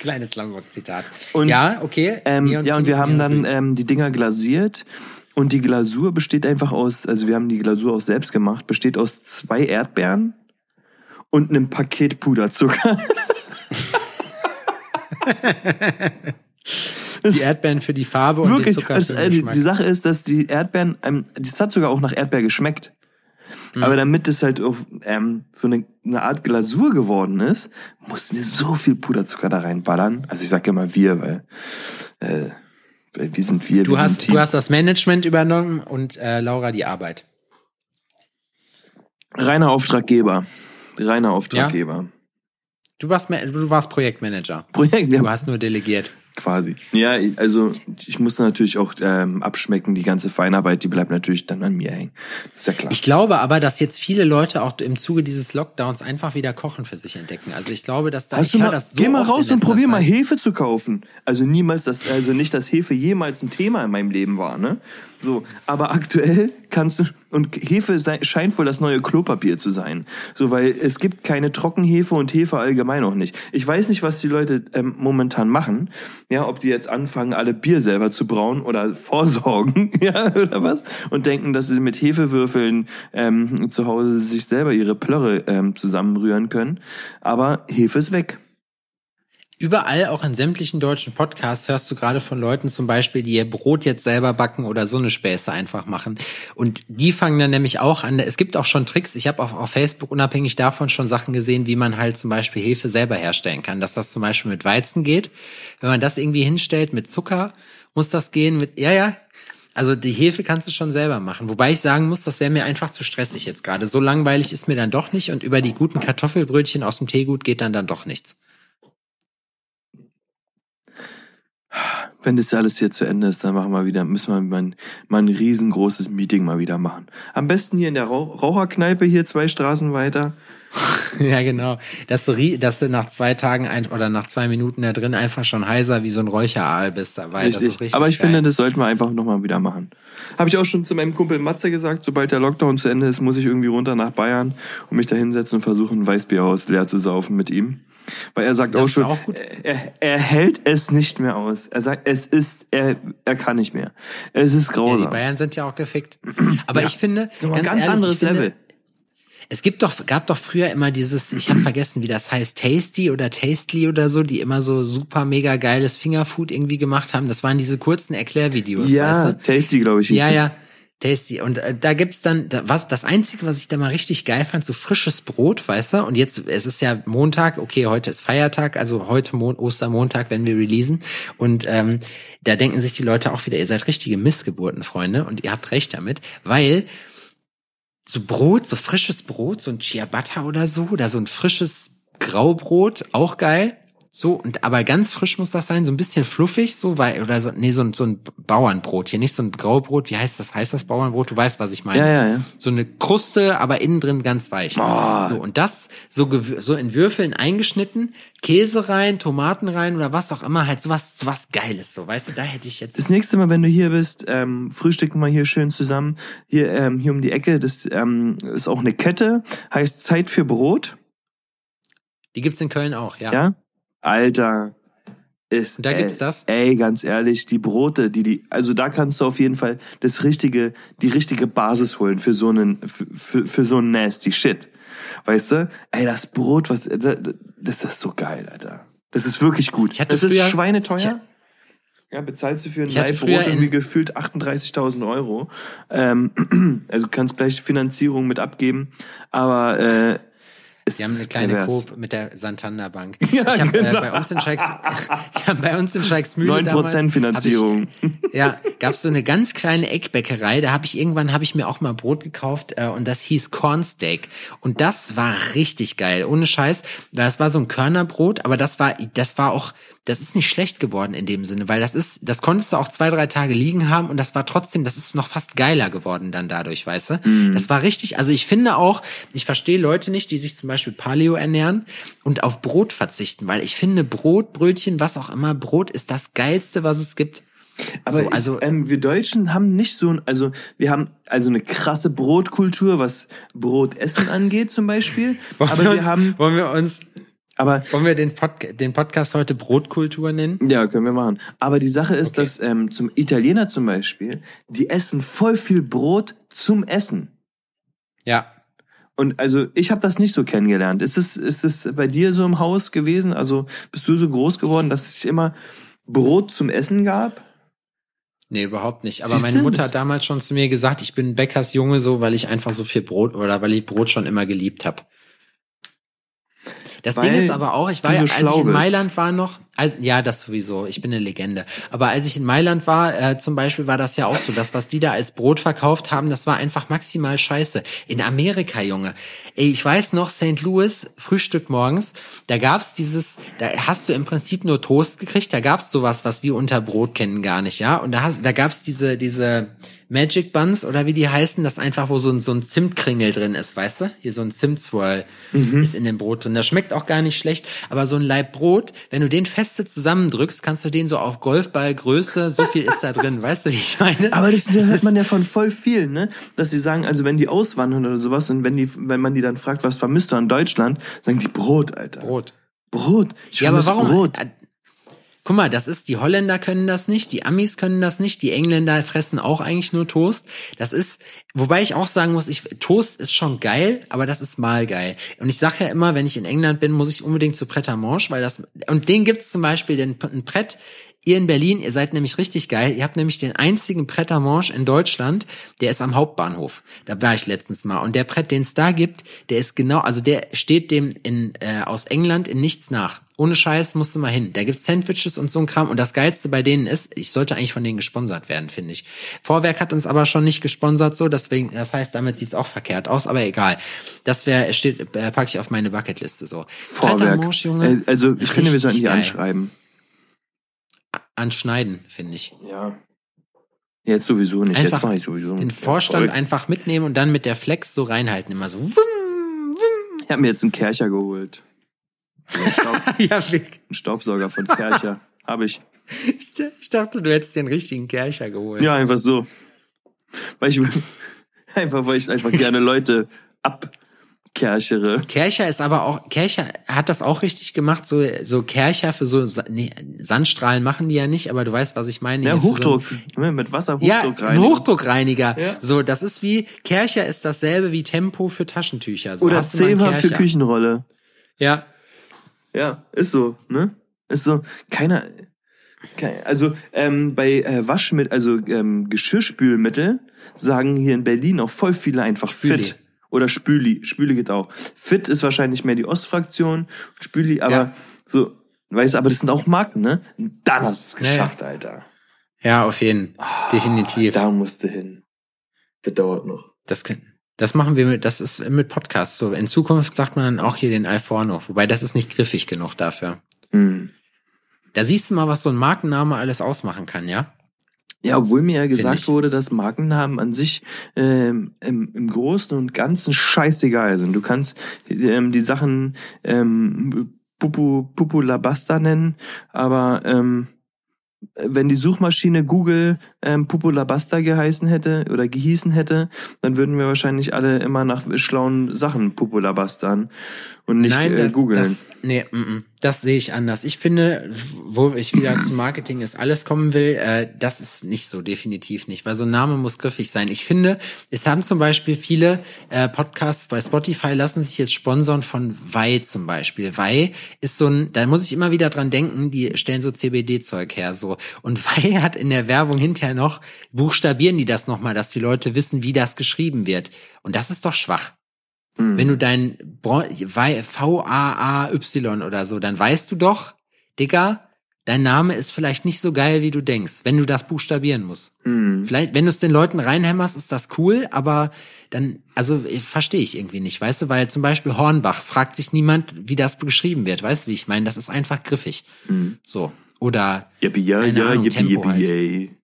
Kleines Lombok-Zitat. Ja, okay. Ähm, Neon ja, und wir haben dann ähm, die Dinger glasiert. Und die Glasur besteht einfach aus, also wir haben die Glasur auch selbst gemacht, besteht aus zwei Erdbeeren und einem Paket Puderzucker. (laughs) (laughs) die Erdbeeren für die Farbe und Wirklich, den Zucker für äh, den die, Geschmack. die Sache ist, dass die Erdbeeren, ähm, das hat sogar auch nach Erdbeer geschmeckt. Hm. Aber damit es halt auf ähm, so eine, eine Art Glasur geworden ist, mussten wir so viel Puderzucker da reinballern. Also ich sag ja mal wir, weil äh, wir sind wir. du, wir hast, du hast das Management übernommen und äh, Laura die Arbeit. reiner Auftraggeber, reiner Auftraggeber. Du warst, du warst Projektmanager. Projekt, Du ja, hast nur delegiert. Quasi. Ja, also ich musste natürlich auch ähm, abschmecken. Die ganze Feinarbeit, die bleibt natürlich dann an mir hängen. Ist ja klar. Ich glaube aber, dass jetzt viele Leute auch im Zuge dieses Lockdowns einfach wieder Kochen für sich entdecken. Also ich glaube, dass da Hast ich mal, das so geh mal raus und probier mal. Hefe zu kaufen. Also niemals das, also nicht, dass Hefe jemals ein Thema in meinem Leben war, ne? So, aber aktuell kannst du und Hefe sei, scheint wohl das neue Klopapier zu sein. So, weil es gibt keine Trockenhefe und Hefe allgemein auch nicht. Ich weiß nicht, was die Leute ähm, momentan machen. Ja, ob die jetzt anfangen, alle Bier selber zu brauen oder vorsorgen, (laughs) ja, oder was? Und denken, dass sie mit Hefewürfeln ähm, zu Hause sich selber ihre Plörre ähm, zusammenrühren können. Aber Hefe ist weg. Überall, auch in sämtlichen deutschen Podcasts, hörst du gerade von Leuten zum Beispiel, die ihr Brot jetzt selber backen oder so eine Späße einfach machen. Und die fangen dann nämlich auch an. Es gibt auch schon Tricks. Ich habe auch auf Facebook unabhängig davon schon Sachen gesehen, wie man halt zum Beispiel Hefe selber herstellen kann. Dass das zum Beispiel mit Weizen geht. Wenn man das irgendwie hinstellt mit Zucker, muss das gehen mit, ja, ja. Also die Hefe kannst du schon selber machen. Wobei ich sagen muss, das wäre mir einfach zu stressig jetzt gerade. So langweilig ist mir dann doch nicht. Und über die guten Kartoffelbrötchen aus dem Teegut geht dann dann doch nichts. Wenn das alles hier zu Ende ist, dann machen wir wieder, müssen wir mal ein, mal ein riesengroßes Meeting mal wieder machen. Am besten hier in der Rauch Raucherkneipe hier zwei Straßen weiter. (laughs) Ja, genau. Dass du, dass du nach zwei Tagen ein, oder nach zwei Minuten da drin einfach schon heiser wie so ein Räucheraal bist dabei. Das ist Richtig. richtig Aber ich geil. finde, das sollten wir einfach nochmal wieder machen. Habe ich auch schon zu meinem Kumpel Matze gesagt, sobald der Lockdown zu Ende ist, muss ich irgendwie runter nach Bayern und mich da hinsetzen und versuchen, ein Weißbierhaus leer zu saufen mit ihm. Weil er sagt Das auch schon, auch gut. Er, er hält es nicht mehr aus. Er sagt, es ist, er, er kann nicht mehr. Es ist ja, grausam. die Bayern sind ja auch gefickt. (clears throat) Aber ich finde, ganz, ganz ehrlich, anderes finde, Level. Es gibt doch, gab doch früher immer dieses, ich habe vergessen, wie das heißt, Tasty oder Tastely oder so, die immer so super mega geiles Fingerfood irgendwie gemacht haben. Das waren diese kurzen Erklärvideos, ja, weißt du? Tasty, glaube ich. hieß Ja, es. ja. Tasty. Und äh, da gibt's dann, da, was, das Einzige, was ich da mal richtig geil fand, so frisches Brot, weißt du? Und jetzt, es ist ja Montag, okay, heute ist Feiertag, also heute Mon Ostermontag, wenn wir releasen. Und ähm, da denken sich die Leute auch wieder, ihr seid richtige Missgeburten, Freunde. Und ihr habt recht damit, weil so Brot, so frisches Brot, so ein Ciabatta oder so, oder so ein frisches Graubrot, auch geil. So, und aber ganz frisch muss das sein, so ein bisschen fluffig, so, weil, oder so, nee, so ein, so ein Bauernbrot hier, nicht so ein Graubrot, wie heißt das? Heißt das Bauernbrot? Du weißt, was ich meine. Ja, ja, ja. So eine Kruste, aber innen drin ganz weich. Oh. So, und das so, so in Würfeln eingeschnitten, Käse rein, Tomaten rein oder was auch immer, halt sowas, sowas Geiles, so, weißt du, da hätte ich jetzt. Das nächste Mal, wenn du hier bist, ähm, frühstücken wir hier schön zusammen. Hier, ähm, hier um die Ecke, das ähm, ist auch eine Kette, heißt Zeit für Brot. Die gibt's in Köln auch, ja. Ja? Alter. Ist, da gibt's ey, das? Ey, ganz ehrlich, die Brote, die die, also da kannst du auf jeden Fall das richtige, die richtige Basis holen für so einen, für, für, für so einen nasty Shit. Weißt du? Ey, das Brot, was, das ist so geil, Alter. Das ist wirklich gut. Ich hatte das ist früher- schweineteuer. Ich- ja, bezahlst du für ein Ich hatte Leib früher Brot irgendwie gefühlt 38.000 Euro. Ähm, (clears throat) also du kannst gleich Finanzierung mit abgeben. Aber äh, Wir haben eine kleine pervers. Coop mit der Santander Bank. (laughs) Ja, ich habe genau. äh, bei uns in Scheiks, (laughs) ich hab bei uns in Scheiksmühle 9% damals, hab Finanzierung. Ich, (laughs) ja, gab's so eine ganz kleine Eckbäckerei. Da habe ich irgendwann habe ich mir auch mal Brot gekauft äh, und das hieß Cornsteak und das war richtig geil. Ohne Scheiß, das war so ein Körnerbrot, aber das war das war auch das ist nicht schlecht geworden in dem Sinne, weil das ist, das konntest du auch zwei, drei Tage liegen haben und das war trotzdem, das ist noch fast geiler geworden dann dadurch, weißt du? Das war richtig, also ich finde auch, ich verstehe Leute nicht, die sich zum Beispiel Paleo ernähren und auf Brot verzichten, weil ich finde Brot, Brötchen, was auch immer, Brot ist das geilste, was es gibt. Aber so, ich, also ähm, wir Deutschen haben nicht so ein, also wir haben also eine krasse Brotkultur, was Brotessen angeht zum Beispiel. (laughs) wollen aber wir, wir uns, haben, wollen wir uns, aber wollen wir den, Podca den Podcast heute Brotkultur nennen? ja, können wir machen. Aber die Sache ist, Okay. dass ähm, zum Italiener zum Beispiel, die essen voll viel Brot zum Essen. Ja. Und also ich habe das nicht so kennengelernt. Ist es ist es bei dir so im Haus gewesen? Also bist du so groß geworden, dass es immer Brot zum Essen gab? Nee, überhaupt nicht. Aber Siehst meine? Mutter hat damals schon zu mir gesagt, ich bin Bäckersjunge so, weil ich einfach so viel Brot oder weil ich Brot schon immer geliebt habe. Das Weil Ding ist aber auch, ich war ja, als ich in bist. Mailand war noch, als, ja, das sowieso, ich bin eine Legende. Aber als ich in Mailand war, äh, zum Beispiel, war das ja auch so, das, was die da als Brot verkauft haben, das war einfach maximal scheiße. In Amerika, Junge. Ey, ich weiß noch, St. Louis, Frühstück morgens, da gab's dieses, da hast du im Prinzip nur Toast gekriegt, da gab's sowas, was wir unter Brot kennen, gar nicht, ja. Und da, hast, da gab's diese, diese Magic Buns oder wie die heißen, das einfach, wo so ein, so ein Zimtkringel drin ist, weißt du? Hier so ein Zimtswirl ist in dem Brot drin. Das schmeckt auch gar nicht schlecht, aber so ein Laib Brot, wenn du den feste zusammendrückst, kannst du den so auf Golfballgröße, so viel ist da drin, (laughs) weißt du, wie ich meine? Aber das, das hört ist- man ja von voll vielen, ne? Dass sie sagen, also wenn die auswandern oder sowas und wenn die, wenn man die dann fragt, was vermisst du an Deutschland, sagen die Brot, Alter. Brot. Brot. Ich Ja, aber warum? Brot. Guck mal, das ist, die Holländer können das nicht, die Amis können das nicht, die Engländer fressen auch eigentlich nur Toast. Das ist, wobei ich auch sagen muss, ich, Toast ist schon geil, aber das ist mal geil. Und ich sage ja immer, wenn ich in England bin, muss ich unbedingt zu Pret Manger, weil das, und den gibt's zum Beispiel, den, ein Pret, Ihr in Berlin, ihr seid nämlich richtig geil. Ihr habt nämlich den einzigen Pret à Manger in Deutschland, der ist am Hauptbahnhof. Da war ich letztens mal. Und der Pret, den es da gibt, der ist genau, also der steht dem in, äh, aus England in nichts nach. Ohne Scheiß musst du mal hin. Da gibt's Sandwiches und so ein Kram. Und das Geilste bei denen ist, ich sollte eigentlich von denen gesponsert werden, finde ich. Vorwerk hat uns aber schon nicht gesponsert, so, deswegen, das heißt, damit sieht's auch verkehrt aus, aber egal. Das wäre, steht, äh, packe ich auf meine Bucketliste so. Vorwerk. Manger, Junge. Äh, also ich finde, wir sollten die geil. anschreiben. Anschneiden, finde ich. Ja. Jetzt sowieso nicht. Einfach Jetzt mache ich sowieso Den nicht. Vorstand Ja, einfach mitnehmen und dann mit der Flex so reinhalten, immer so. Ich habe mir jetzt einen Kercher geholt. Einen, Staub, (laughs) ja, Vic. einen Staubsauger von Kercher. Habe ich. Ich dachte, du hättest den richtigen Kercher geholt. Ja, einfach so. Weil ich (laughs) einfach, weil ich einfach gerne Leute abkerchere. Kercher ist aber auch, Kercher hat das auch richtig gemacht, so, so Kercher für so, nee, Sandstrahlen machen die ja nicht, aber du weißt, was ich meine. Ja, Hochdruck. So Ne, Mit Wasser ein, ja, ein rein. Hochdruckreiniger. Ja. So, das ist wie, Kercher ist dasselbe wie Tempo für Taschentücher. So, Oder einen Zebra für? Küchenrolle. Ja. Ja, ist so, ne? Ist so. Keiner. Kein, also ähm, bei äh, Waschmittel, also ähm, Geschirrspülmittel sagen hier in Berlin auch voll viele einfach Spüli. fit. Oder Spüli. Spüli geht auch. Fit ist wahrscheinlich mehr die Ostfraktion. Spüli, aber Ja. so, weißt aber das sind auch Marken, ne? Und dann hast du es Ja, ja. geschafft, Alter. Ja, auf jeden. Definitiv. Da musst du hin. Das dauert noch. Das, können- das machen wir mit, das ist mit Podcasts so. In Zukunft sagt man dann auch hier den Alforno, wobei das ist nicht griffig genug dafür. Hm. Da siehst du mal, was so ein Markenname alles ausmachen kann, ja? Ja, obwohl mir ja gesagt wurde, dass Markennamen an sich ähm, im, im Großen und Ganzen scheißegal sind. Du kannst ähm, die Sachen ähm, Pupu, Pupu Labasta nennen, aber ähm, wenn die Suchmaschine Google ähm, Pupu Labasta geheißen hätte oder gehießen hätte, dann würden wir wahrscheinlich alle immer nach schlauen Sachen Pupu Labastern und nicht Nein, äh, das, googeln. das, nee, mm, mm, das sehe ich anders. Ich finde, wo ich wieder zum Marketing ist alles kommen will, äh, das ist nicht so, definitiv nicht, weil so ein Name muss griffig sein. Ich finde, es haben zum Beispiel viele äh, Podcasts bei Spotify lassen sich jetzt sponsern von Wei zum Beispiel. Wei ist so ein, da muss ich immer wieder dran denken, die stellen so CBD-Zeug her, so. Und (laughs) Wei hat in der Werbung hinterher noch, buchstabieren die das nochmal, dass die Leute wissen, wie das geschrieben wird. Und das ist doch schwach. Wenn du dein V-A-A-Y oder so, dann weißt du doch, Digga, dein Name ist vielleicht nicht so geil, wie du denkst, wenn du das buchstabieren musst. Hm. Vielleicht, wenn du es den Leuten reinhämmerst, ist das cool, aber dann, also eh, verstehe ich irgendwie nicht, weißt du, weil zum Beispiel Hornbach fragt sich niemand, wie das geschrieben wird, weißt du, wie ich meine? Das ist einfach griffig. So. Oder Yippie, ja, ja, Ahnung, yippie, Tempo yippie, halt.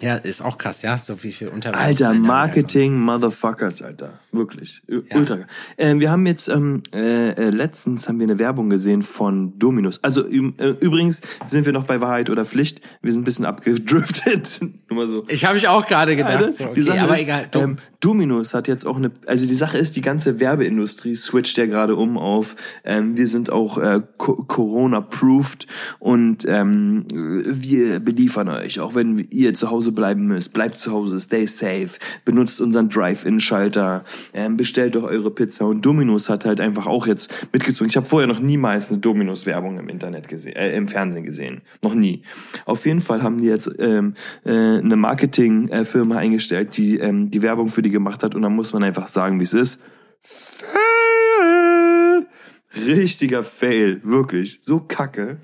Ja, ist auch krass, ja, so wie viel Alter, Unterbewusstsein da Marketing Motherfuckers, Alter. Wirklich. Ü- Ultra. Ähm, wir haben jetzt, ähm, äh, äh, letztens haben wir eine Werbung gesehen von Dominus. Also äh, übrigens sind wir noch bei Wahrheit oder Pflicht. Wir sind ein bisschen abgedriftet. (laughs) Nur mal so. Ich habe mich auch gerade gedacht. Alter, so, okay, aber ist, egal. Ähm, Dominus hat jetzt auch eine, also die Sache ist, die ganze Werbeindustrie switcht ja gerade um auf, ähm, wir sind auch äh, Co- Corona-proofed und ähm, wir beliefern euch, auch wenn ihr zu Hause bleiben müsst. Bleibt zu Hause, stay safe, benutzt unseren Drive-In-Schalter, ähm, bestellt doch eure Pizza und Dominus hat halt einfach auch jetzt mitgezogen. Ich habe vorher noch niemals eine Dominus-Werbung im Internet gesehen, äh, im Fernsehen gesehen. Noch nie. Auf jeden Fall haben die jetzt ähm, äh, eine Marketingfirma eingestellt, die ähm, die Werbung für die gemacht hat und dann muss man einfach sagen, wie es ist. Fail! Richtiger Fail, wirklich. So kacke.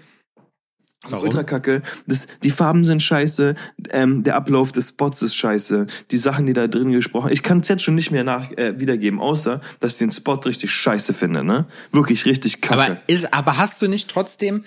Warum? Ultra kacke. Das, die Farben sind scheiße, ähm, der Ablauf des Spots ist scheiße, die Sachen, die da drin gesprochen Ich kann es jetzt schon nicht mehr nach äh, wiedergeben, außer dass ich den Spot richtig scheiße finde, ne? Wirklich richtig kacke. Aber ist, aber hast du nicht trotzdem,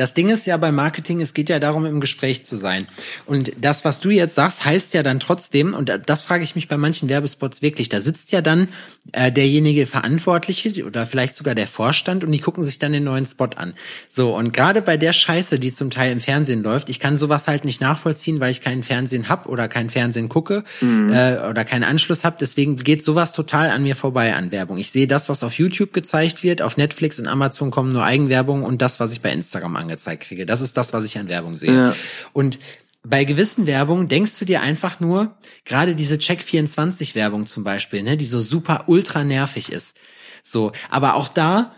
das Ding ist ja bei Marketing, es geht ja darum, im Gespräch zu sein. Und das, was du jetzt sagst, heißt ja dann trotzdem, und das frage ich mich bei manchen Werbespots wirklich, da sitzt ja dann äh, derjenige Verantwortliche oder vielleicht sogar der Vorstand und die gucken sich dann den neuen Spot an. So, und gerade bei der Scheiße, die zum Teil im Fernsehen läuft, ich kann sowas halt nicht nachvollziehen, weil ich keinen Fernsehen hab oder kein Fernsehen gucke äh, oder keinen Anschluss hab. Deswegen geht sowas total an mir vorbei an Werbung. Ich sehe das, was auf YouTube gezeigt wird, auf Netflix und Amazon kommen nur Eigenwerbung und das, was ich bei Instagram angezeigt kriege. Das ist das, was ich an Werbung sehe. Ja. Und bei gewissen Werbungen denkst du dir einfach nur, gerade diese Check24 Werbung zum Beispiel, ne, die so super ultra nervig ist. So, aber auch da,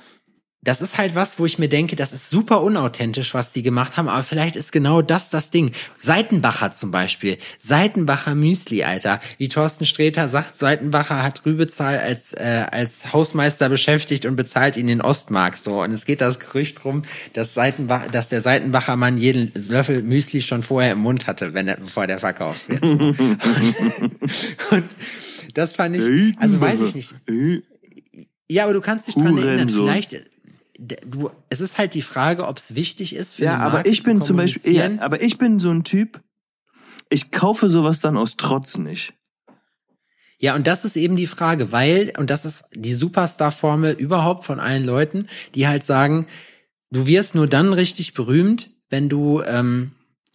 das ist halt was, wo ich mir denke, das ist super unauthentisch, was die gemacht haben, aber vielleicht ist genau das das Ding. Seitenbacher zum Beispiel. Seitenbacher Müsli, Alter. Wie Thorsten Sträter sagt, Seitenbacher hat Rübezahl als, äh, als Hausmeister beschäftigt und bezahlt ihn in Ostmark. So. Und es geht das Gerücht drum, dass, Seitenbach, dass der Seitenbacher Mann jeden Löffel Müsli schon vorher im Mund hatte, wenn er, bevor der verkauft wird. So. (laughs) und das fand ich, also weiß ich nicht. Ja, aber du kannst dich dran erinnern. Vielleicht, du, es ist halt die Frage, ob es wichtig ist für Ja, aber Marke ich bin zu zum Beispiel, ja, aber ich bin so ein Typ, ich kaufe sowas dann aus Trotz nicht. Ja, und das ist eben die Frage, weil, und das ist die Superstar-Formel überhaupt von allen Leuten, die halt sagen, du wirst nur dann richtig berühmt, wenn du, ähm,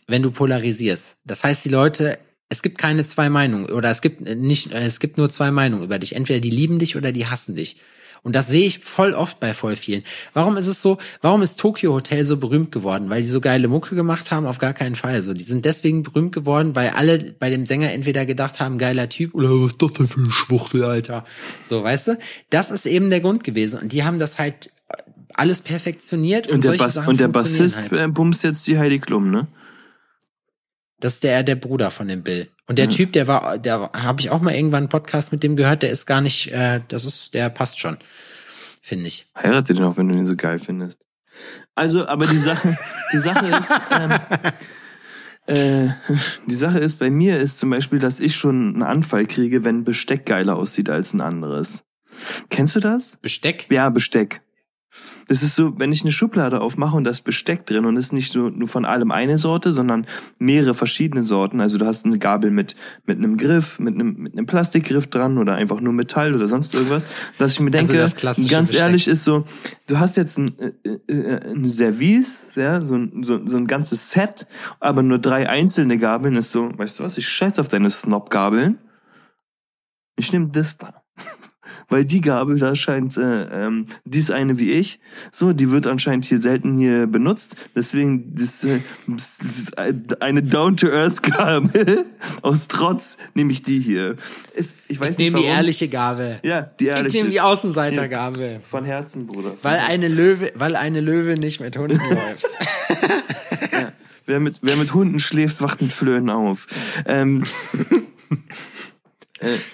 wenn du polarisierst. Das heißt, die Leute, es gibt keine zwei Meinungen oder es gibt nicht, äh, es gibt nur zwei Meinungen über dich. Entweder die lieben dich oder die hassen dich. Und das sehe ich voll oft bei voll vielen. Warum ist es so, warum ist Tokyo Hotel so berühmt geworden? Weil die so geile Mucke gemacht haben? Auf gar keinen Fall. So, die sind deswegen berühmt geworden, weil alle bei dem Sänger entweder gedacht haben, geiler Typ oder was ist das denn für ein Schwuchtel, Alter? So, weißt du? Das ist eben der Grund gewesen. Und die haben das halt alles perfektioniert und, Und der, solche Bass, Sachen und der Bassist halt. äh, bumst jetzt die Heidi Klum, ne? Das ist der, der Bruder von dem Bill. Und der Mhm. Typ, der war, der habe ich auch mal irgendwann einen Podcast mit dem gehört, der ist gar nicht, äh, das ist, der passt schon. Finde ich. Heirate den auch, wenn du ihn so geil findest. Also, aber die Sache, (laughs) die Sache ist, ähm, äh, die Sache ist, bei mir ist zum Beispiel, dass ich schon einen Anfall kriege, wenn Besteck geiler aussieht als ein anderes. Kennst du das? Besteck? Ja, Besteck. Das ist so, wenn ich eine Schublade aufmache und da ist Besteck drin und es ist nicht so nur von allem eine Sorte, sondern mehrere verschiedene Sorten. Also du hast eine Gabel mit, mit einem Griff, mit einem, mit einem Plastikgriff dran oder einfach nur Metall oder sonst irgendwas. Dass ich mir denke, Also das klassische ganz Besteck. ehrlich ist so, du hast jetzt ein, äh, äh, ein Service, ja, so ein, so, so ein ganzes Set, aber nur drei einzelne Gabeln ist so, weißt du was, ich scheiß auf deine Snob-Gabeln. Ich nehme das da. Weil die Gabel da scheint, äh, ähm, die ist eine wie ich, so, die wird anscheinend hier selten hier benutzt. Deswegen das, äh, das ist eine Down-to-Earth-Gabel. (laughs) Aus Trotz nehme ich die hier. Ist, ich weiß Ich nicht nehme die ehrliche Gabel. Ja, die Ich ehrliche. nehme die Außenseitergabel. Von Herzen, Bruder. Weil eine Löwe, weil eine Löwe nicht mit Hunden (laughs) läuft. Wer mit, wer mit Hunden schläft, wacht mit Flöhen auf. Ähm, (laughs)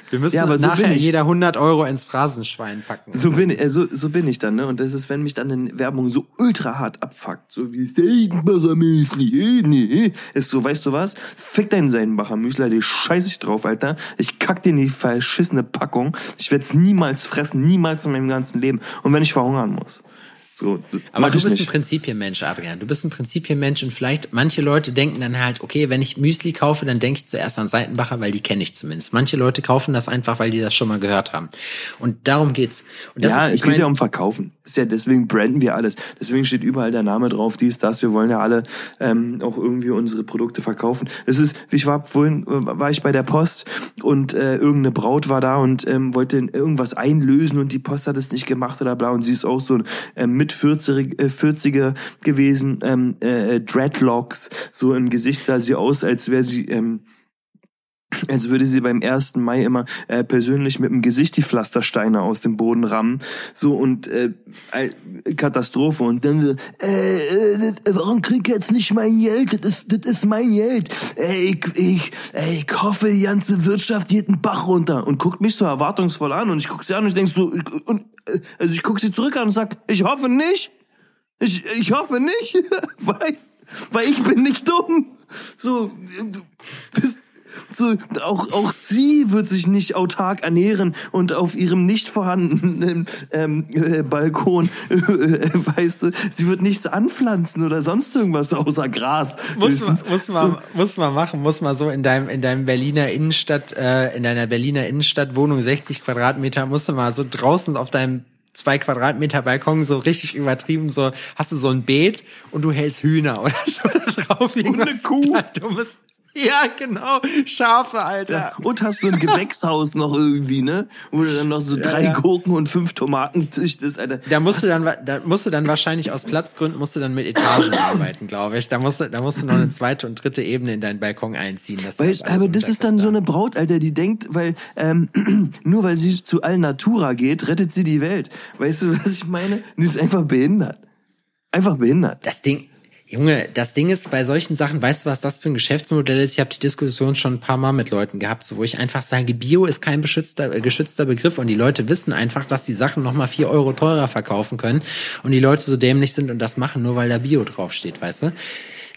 Wir müssen ja, aber so nachher bin ich. jeder 100 Euro ins Phrasenschwein packen. So bin, ich, äh, so, so bin ich dann, ne? Und das ist, wenn mich dann eine Werbung so ultra hart abfuckt, so wie Seidenbacher Müsli, äh, nee, ist so, weißt du was? Fick deinen Seidenbacher Müsli, die scheiß ich drauf, Alter. Ich kack dir in die verschissene Packung. Ich werd's niemals fressen, niemals in meinem ganzen Leben. Und wenn ich verhungern muss. So, Aber du bist ein nicht. Prinzipienmensch, Adrian. Du bist ein Prinzipienmensch und vielleicht manche Leute denken dann halt, okay, wenn ich Müsli kaufe, dann denke ich zuerst an Seitenbacher, weil die kenne ich zumindest. Manche Leute kaufen das einfach, weil die das schon mal gehört haben. Und darum geht's. Und das ja, ist, es geht mein, ja um Verkaufen. Ist ja deswegen branden wir alles. Deswegen steht überall der Name drauf, dies, das. Wir wollen ja alle ähm, auch irgendwie unsere Produkte verkaufen. Es ist, ich war vorhin äh, war ich bei der Post und äh, irgendeine Braut war da und ähm, wollte irgendwas einlösen und die Post hat es nicht gemacht oder bla und sie ist auch so ähm, mit 40 äh, 40er gewesen, ähm, äh, Dreadlocks so im Gesicht sah sie aus, als wäre sie ähm, als würde sie beim 1. Mai immer äh, persönlich mit dem Gesicht die Pflastersteine aus dem Boden rammen. So und äh, äh, Katastrophe. Und dann so, äh, äh, warum krieg ich jetzt nicht mein Geld? Das ist, das ist mein Geld. Äh, ich, ich, äh, ich hoffe, die ganze Wirtschaft geht einen Bach runter. Und guckt mich so erwartungsvoll an und ich guck sie an und ich denk so, und, äh, also ich guck sie zurück an und sag, ich hoffe nicht. Ich, ich hoffe nicht, (laughs) weil, weil ich bin nicht dumm. So, du bist, so, auch, auch sie wird sich nicht autark ernähren und auf ihrem nicht vorhandenen ähm, äh, Balkon, (laughs) äh, weißt du, sie wird nichts anpflanzen oder sonst irgendwas außer Gras. muss man, muss man, muss man machen, muss man so in deinem, in deinem Berliner Innenstadt, äh, in deiner Berliner Innenstadtwohnung 60 Quadratmeter, musst du mal so draußen auf deinem zwei Quadratmeter Balkon so richtig übertrieben, so hast du so ein Beet und du hältst Hühner oder (laughs) so drauf. Und eine Kuh. Dummes. (laughs) Ja, genau. Schafe, Alter. Ja, und hast so ein Gewächshaus noch irgendwie, ne? Wo du dann noch so drei ja. Gurken und fünf Tomaten züchtest, Alter. Da musst du dann, da musst du dann wahrscheinlich aus Platzgründen musst du dann mit Etagen (clears throat) arbeiten, glaube ich. Da musst du, da musst du noch eine zweite und dritte Ebene in deinen Balkon einziehen. Weil, das aber das ist dann so unterkriegst. eine Braut, Alter, die denkt, weil ähm, (clears throat) nur weil sie zu Alnatura geht, rettet sie die Welt. Weißt du, was ich meine? Die ist einfach behindert. Einfach behindert. Das Ding, Junge, das Ding ist, bei solchen Sachen, weißt du, was das für ein Geschäftsmodell ist? Ich habe die Diskussion schon ein paar Mal mit Leuten gehabt, so, wo ich einfach sage, Bio ist kein beschützter, äh, geschützter Begriff und die Leute wissen einfach, dass die Sachen nochmal vier Euro teurer verkaufen können und die Leute so dämlich sind und das machen, nur weil da Bio draufsteht, weißt du?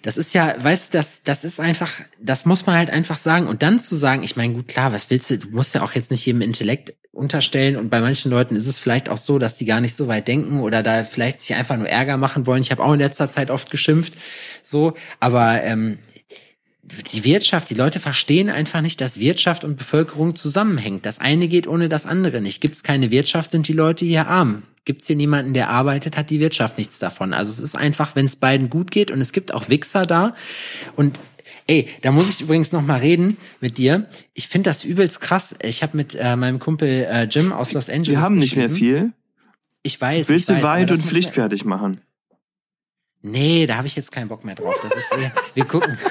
Das ist ja, weißt du, das, das ist einfach, das muss man halt einfach sagen. Und dann zu sagen, ich meine, gut, klar, was willst du, du musst ja auch jetzt nicht jedem Intellekt unterstellen und bei manchen Leuten ist es vielleicht auch so, dass die gar nicht so weit denken oder da vielleicht sich einfach nur Ärger machen wollen. Ich habe auch in letzter Zeit oft geschimpft, so, aber ähm, die Wirtschaft, die Leute verstehen einfach nicht, dass Wirtschaft und Bevölkerung zusammenhängt. Das eine geht ohne das andere nicht. Gibt es keine Wirtschaft, sind die Leute hier arm. Gibt es hier niemanden, der arbeitet, hat die Wirtschaft nichts davon. Also es ist einfach, wenn es beiden gut geht und es gibt auch Wichser da. Und ey, da muss ich übrigens noch mal reden mit dir. Ich finde das übelst krass. Ich habe mit äh, meinem Kumpel äh, Jim aus Los Angeles Wir haben nicht mehr viel. Ich weiß. Willst ich weiß, du Wahrheit und Pflicht fertig machen? Nee, da habe ich jetzt keinen Bock mehr drauf. Das ist, wir gucken. (laughs)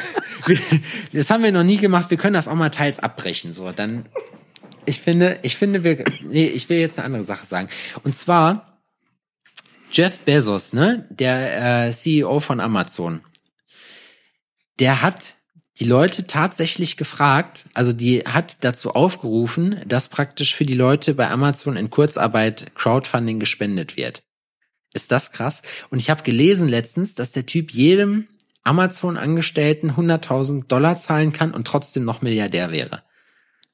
(laughs) Das haben wir noch nie gemacht. Wir können das auch mal teils abbrechen. So, dann. Ich finde, ich finde, wir. Nee, ich will jetzt eine andere Sache sagen. Und zwar Jeff Bezos, ne, der äh, CEO von Amazon. Der hat die Leute tatsächlich gefragt, also die hat dazu aufgerufen, dass praktisch für die Leute bei Amazon in Kurzarbeit Crowdfunding gespendet wird. Ist das krass? Und ich habe gelesen letztens, dass der Typ jedem Amazon-Angestellten 100.000 Dollar zahlen kann und trotzdem noch Milliardär wäre.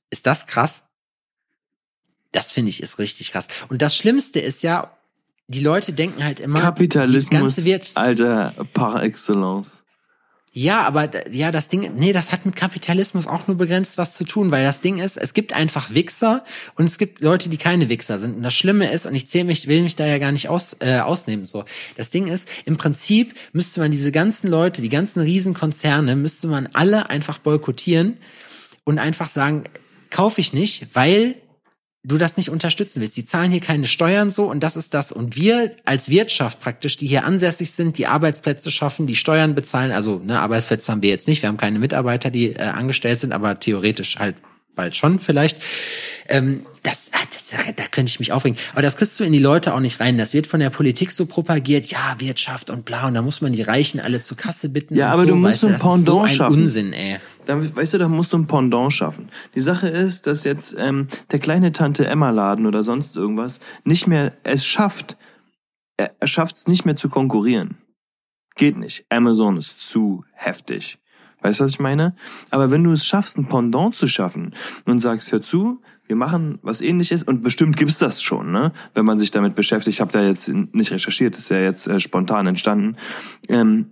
Ist das krass? Das finde ich ist richtig krass. Und das Schlimmste ist ja, die Leute denken halt immer, die Kapitalismus, ganze wird Alter, par excellence. Ja, aber ja, das Ding, nee, das hat mit Kapitalismus auch nur begrenzt was zu tun, weil das Ding ist, es gibt einfach Wichser und es gibt Leute, die keine Wichser sind. Und das Schlimme ist, und ich zähle mich, will mich da ja gar nicht aus, äh, ausnehmen, so. Das Ding ist, im Prinzip müsste man diese ganzen Leute, die ganzen Riesenkonzerne, müsste man alle einfach boykottieren und einfach sagen, kaufe ich nicht, weil du das nicht unterstützen willst. Die zahlen hier keine Steuern so und das ist das. Und wir als Wirtschaft praktisch, die hier ansässig sind, die Arbeitsplätze schaffen, die Steuern bezahlen, also ne, Arbeitsplätze haben wir jetzt nicht, wir haben keine Mitarbeiter, die äh, angestellt sind, aber theoretisch halt bald schon vielleicht. Ähm, das, ah, das, da könnte ich mich aufregen. Aber das kriegst du in die Leute auch nicht rein. Das wird von der Politik so propagiert, ja, Wirtschaft und bla, und da muss man die Reichen alle zur Kasse bitten. Ja, aber so, du musst weißt so ein das ist so Pendant ein schaffen. Unsinn, ey. Da, weißt du, da musst du ein Pendant schaffen. Die Sache ist, dass jetzt ähm, der kleine Tante Emma Laden oder sonst irgendwas nicht mehr es schafft, er, er schafft es nicht mehr zu konkurrieren. Geht nicht. Amazon ist zu heftig. Weißt du, was ich meine? Aber wenn du es schaffst, ein Pendant zu schaffen und sagst, hör zu, wir machen was ähnliches und bestimmt gibt's das schon, ne? Wenn man sich damit beschäftigt. Ich habe da jetzt nicht recherchiert, ist ja jetzt äh, spontan entstanden. Ähm,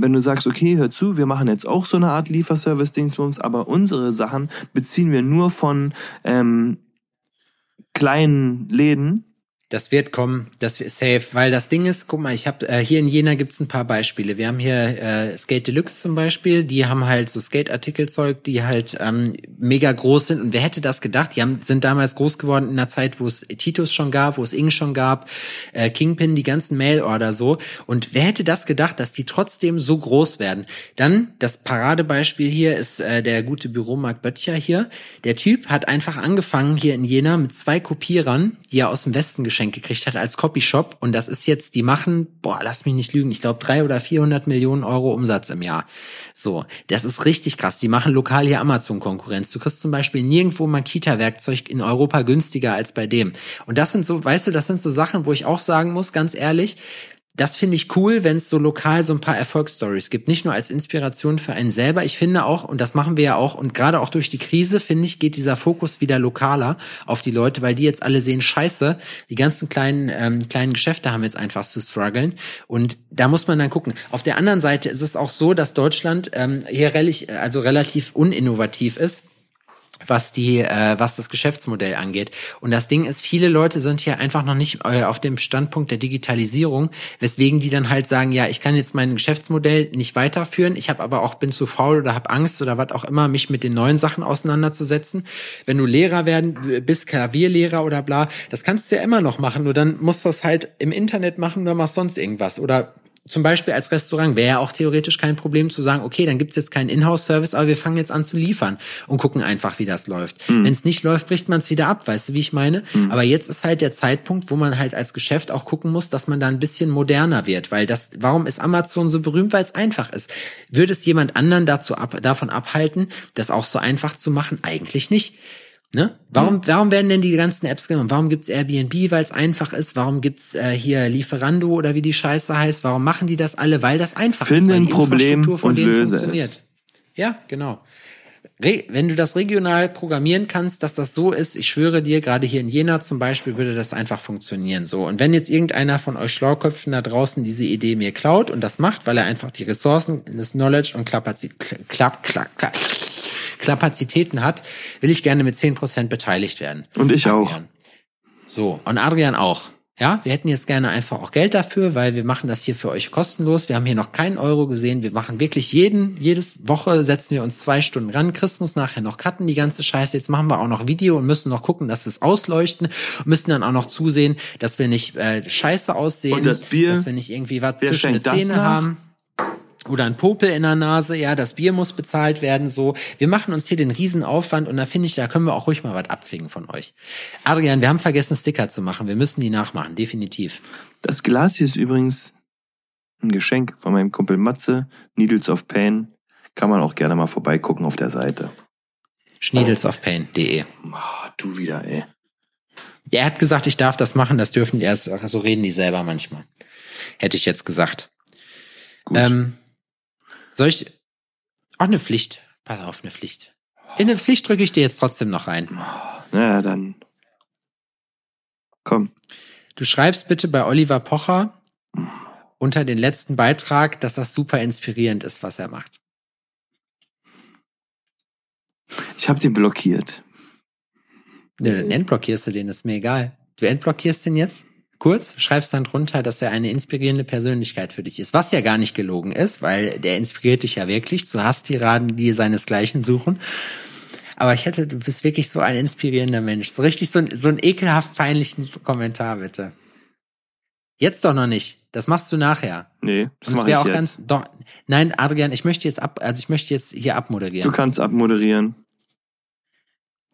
wenn du sagst, okay, hör zu, wir machen jetzt auch so eine Art Lieferservice-Dingsbums, aber unsere Sachen beziehen wir nur von ähm, kleinen Läden das wird kommen, das ist safe, weil das Ding ist, guck mal, ich habe äh, hier in Jena gibt's ein paar Beispiele. Wir haben hier äh, Skate Deluxe zum Beispiel, die haben halt so Skate-Artikelzeug, die halt ähm, mega groß sind. Und wer hätte das gedacht? Die haben, sind damals groß geworden in einer Zeit, wo es Titus schon gab, wo es Ing schon gab, äh, Kingpin, die ganzen Mail-Order so. Und wer hätte das gedacht, dass die trotzdem so groß werden? Dann das Paradebeispiel hier ist äh, der gute Büromarkt Böttcher hier. Der Typ hat einfach angefangen hier in Jena mit zwei Kopierern, die er aus dem Westen geschickt geschenkt gekriegt hat als Copyshop. Und das ist jetzt, die machen, boah, lass mich nicht lügen, ich glaube drei oder vierhundert Millionen Euro Umsatz im Jahr. So, das ist richtig krass. Die machen lokal hier Amazon-Konkurrenz. Du kriegst zum Beispiel nirgendwo Makita-Werkzeug in Europa günstiger als bei dem. Und das sind so, weißt du, das sind so Sachen, wo ich auch sagen muss, ganz ehrlich, das finde ich cool, wenn es so lokal so ein paar Erfolgsstories gibt. Nicht nur als Inspiration für einen selber. Ich finde auch, und das machen wir ja auch, und gerade auch durch die Krise, finde ich, geht dieser Fokus wieder lokaler auf die Leute, weil die jetzt alle sehen, scheiße, die ganzen kleinen, ähm, kleinen Geschäfte haben jetzt einfach zu strugglen. Und da muss man dann gucken. Auf der anderen Seite ist es auch so, dass Deutschland ähm, hier relativ, also relativ uninnovativ ist was die, äh, was das Geschäftsmodell angeht. Und das Ding ist, viele Leute sind hier einfach noch nicht äh, auf dem Standpunkt der Digitalisierung, weswegen die dann halt sagen, ja, ich kann jetzt mein Geschäftsmodell nicht weiterführen, ich habe aber auch bin zu faul oder habe Angst oder was auch immer, mich mit den neuen Sachen auseinanderzusetzen. Wenn du Lehrer werden bist, Klavierlehrer oder bla, das kannst du ja immer noch machen, nur dann musst du das halt im Internet machen oder machst sonst irgendwas oder zum Beispiel als Restaurant wäre ja auch theoretisch kein Problem zu sagen, okay, dann gibt's jetzt keinen Inhouse-Service, aber wir fangen jetzt an zu liefern und gucken einfach, wie das läuft. Mhm. Wenn es nicht läuft, bricht man es wieder ab, weißt du, wie ich meine? Mhm. Aber jetzt ist halt der Zeitpunkt, wo man halt als Geschäft auch gucken muss, dass man da ein bisschen moderner wird, weil das, warum ist Amazon so berühmt? Weil es einfach ist. Würde es jemand anderen dazu ab, davon abhalten, das auch so einfach zu machen? Eigentlich nicht. Ne? Warum, mhm. warum werden denn die ganzen Apps genommen? Warum gibt's Airbnb, weil es einfach ist? Warum gibt's äh, hier Lieferando oder wie die Scheiße heißt? Warum machen die das alle? Weil das einfach Finden ist, weil die Problem Infrastruktur von denen funktioniert. Es. Ja, genau. Re wenn du das regional programmieren kannst, dass das so ist, ich schwöre dir, gerade hier in Jena zum Beispiel, würde das einfach funktionieren. So. Und wenn jetzt irgendeiner von euch Schlauköpfen da draußen diese Idee mir klaut und das macht, weil er einfach die Ressourcen, das Knowledge und Kapazität, klapp, klapp, klapp, Kapazitäten hat, will ich gerne mit zehn Prozent beteiligt werden. Und ich Adrian. auch. So, und Adrian auch. Ja, wir hätten jetzt gerne einfach auch Geld dafür, weil wir machen das hier für euch kostenlos. Wir haben hier noch keinen Euro gesehen. Wir machen wirklich jeden, jedes Woche setzen wir uns zwei Stunden ran. Chris muss nachher noch cutten, die ganze Scheiße. Jetzt machen wir auch noch Video und müssen noch gucken, dass wir es ausleuchten. Und müssen dann auch noch zusehen, dass wir nicht äh, scheiße aussehen. Und das Bier. Dass wir nicht irgendwie was zwischen den Zähne haben oder ein Popel in der Nase, ja, das Bier muss bezahlt werden, so. Wir machen uns hier den Riesenaufwand und da finde ich, da können wir auch ruhig mal was abkriegen von euch. Adrian, wir haben vergessen, Sticker zu machen. Wir müssen die nachmachen, definitiv. Das Glas hier ist übrigens ein Geschenk von meinem Kumpel Matze, Needles of Pain. Kann man auch gerne mal vorbeigucken auf der Seite. Schniedelsofpain.de. Oh, du wieder, ey. Er hat gesagt, ich darf das machen, das dürfen die erst, so reden die selber manchmal. Hätte ich jetzt gesagt. Gut. Ähm, soll ich. Auch eine Pflicht. Pass auf, eine Pflicht. In eine Pflicht drücke ich dir jetzt trotzdem noch rein. Na, dann. Komm. Du schreibst bitte bei Oliver Pocher unter den letzten Beitrag, dass das super inspirierend ist, was er macht. Ich habe den blockiert. Ja, dann entblockierst du den, ist mir egal. Du entblockierst den jetzt? Kurz, schreibst dann drunter, dass er eine inspirierende Persönlichkeit für dich ist. Was ja gar nicht gelogen ist, weil der inspiriert dich ja wirklich zu Hasstiraden, die seinesgleichen suchen. Aber ich hätte, du bist wirklich so ein inspirierender Mensch. So richtig so ein, so ein ekelhaft peinlichen Kommentar, bitte. Jetzt doch noch nicht. Das machst du nachher. Nee, das mache ich auch jetzt. Ganz, doch, nein, Adrian, ich möchte jetzt ab, also ich möchte jetzt hier abmoderieren. Du kannst abmoderieren.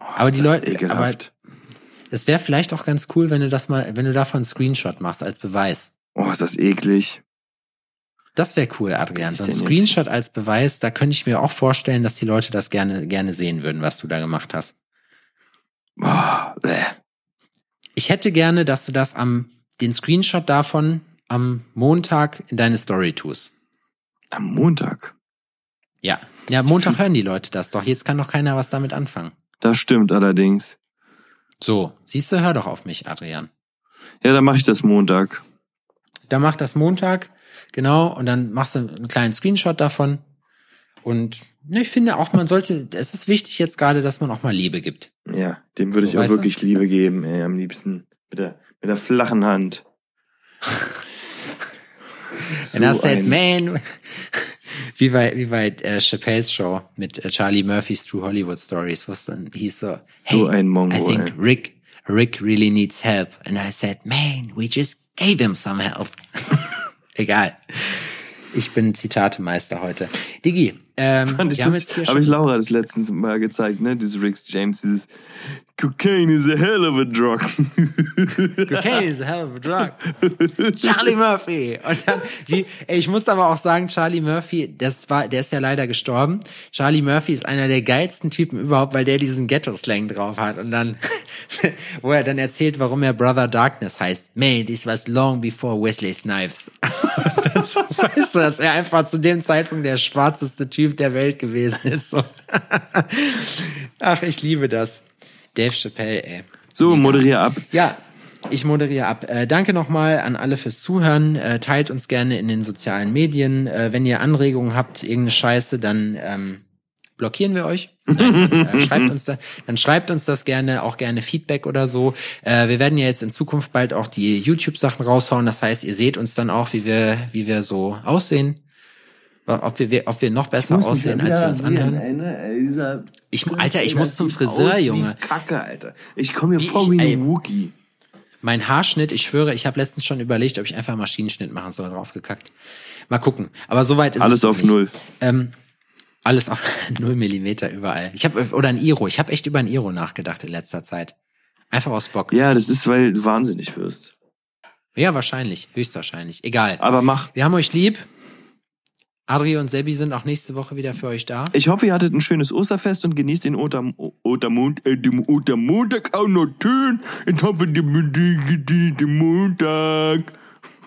Oh, aber die Leute, ekelhaft. aber es wäre vielleicht auch ganz cool, wenn du das mal, wenn du davon einen Screenshot machst als Beweis. Oh, ist das eklig. Das wäre cool, Adrian. So ein denn jetzt? Screenshot als Beweis, da könnte ich mir auch vorstellen, dass die Leute das gerne, gerne sehen würden, was du da gemacht hast. Boah, bäh. Ich hätte gerne, dass du das am, den Screenshot davon am Montag in deine Story tust. Am Montag. Ja. Ja, Montag hören die Leute das doch. Jetzt kann doch keiner was damit anfangen. Das stimmt allerdings. So, siehst du, hör doch auf mich, Adrian. Ja, dann mache ich das Montag. Dann mach das Montag, genau, und dann machst du einen kleinen Screenshot davon. Und ne, ich finde auch, man sollte, es ist wichtig jetzt gerade, dass man auch mal Liebe gibt. Ja, dem würde So, ich auch weißt du? wirklich Liebe geben, ey, am liebsten. Mit der, mit der flachen Hand. So (laughs) And I said, ein- man, wie bei, wie bei äh, Chappelle's Show mit äh, Charlie Murphy's True Hollywood Stories, wo es dann hieß so, So hey, ein Mongo, I think ey. Rick, Rick really needs help. And I said, man, we just gave him some help. (laughs) Egal. Ich bin Zitatemeister heute. Digi, ähm, Fand ich wir haben das, jetzt hier habe ich Laura das letztens mal gezeigt, ne? Dieses Ricks James, dieses Cocaine is a hell of a drug. (laughs) Cocaine is a hell of a drug. Charlie Murphy. Und dann, wie, ey, ich muss aber auch sagen, Charlie Murphy, das war, der ist ja leider gestorben. Charlie Murphy ist einer der geilsten Typen überhaupt, weil der diesen Ghetto-Slang drauf hat. Und dann, (laughs) wo er dann erzählt, warum er Brother Darkness heißt. Man, this was long before Wesley Snipes. So, (laughs) weißt du, dass er einfach zu dem Zeitpunkt der schwarzeste Typ der Welt gewesen ist. Ach, ich liebe das. Dave Chappelle, ey. So, moderier ab. Ja, ich moderiere ab. Äh, danke nochmal an alle fürs Zuhören. Äh, teilt uns gerne in den sozialen Medien. Äh, wenn ihr Anregungen habt, irgendeine Scheiße, dann ähm, blockieren wir euch. Nein, dann, äh, schreibt uns da, dann schreibt uns das gerne, auch gerne Feedback oder so. Äh, wir werden ja jetzt in Zukunft bald auch die YouTube-Sachen raushauen. Das heißt, ihr seht uns dann auch, wie wir, wie wir so aussehen. Ob wir, ob wir noch besser aussehen, als wir uns anhören. ne? Ich, Alter, ich muss zum Friseur, Junge. Kacke, Alter. Ich komme mir Wie vor wie ey. ein Wookie. Mein Haarschnitt, ich schwöre, ich habe letztens schon überlegt, ob ich einfach Maschinenschnitt machen soll, draufgekackt. Mal gucken. Aber soweit ist Alles es noch auf nicht. Null. Ähm, alles auf (laughs) null Millimeter überall. Ich habe oder ein Iro. Ich habe echt über ein Iro nachgedacht in letzter Zeit. Einfach aus Bock. Ja, Ja, das ist, weil du wahnsinnig wirst. wahrscheinlich, höchstwahrscheinlich. Egal. Aber mach. Wir haben euch lieb. Adri und Sebi sind auch nächste Woche wieder für euch da. Ich hoffe, ihr hattet ein schönes Osterfest und genießt den Oter, Otermond, äh, den Ostermontag auch noch schön. Ich hoffe, den, den, den, den Montag. (laughs)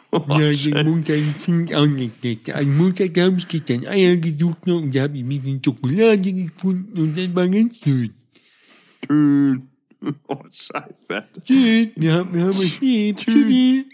Oh, Scheiße. Montag fing auch nicht nett. Am Montag habe ich dann Eier gesucht und da habe ich mir die Schokolade gefunden und das war ganz schön. Schön. (laughs) Oh, scheiße. Tschüss, wir haben, wir haben euch lieb. Tschüssi.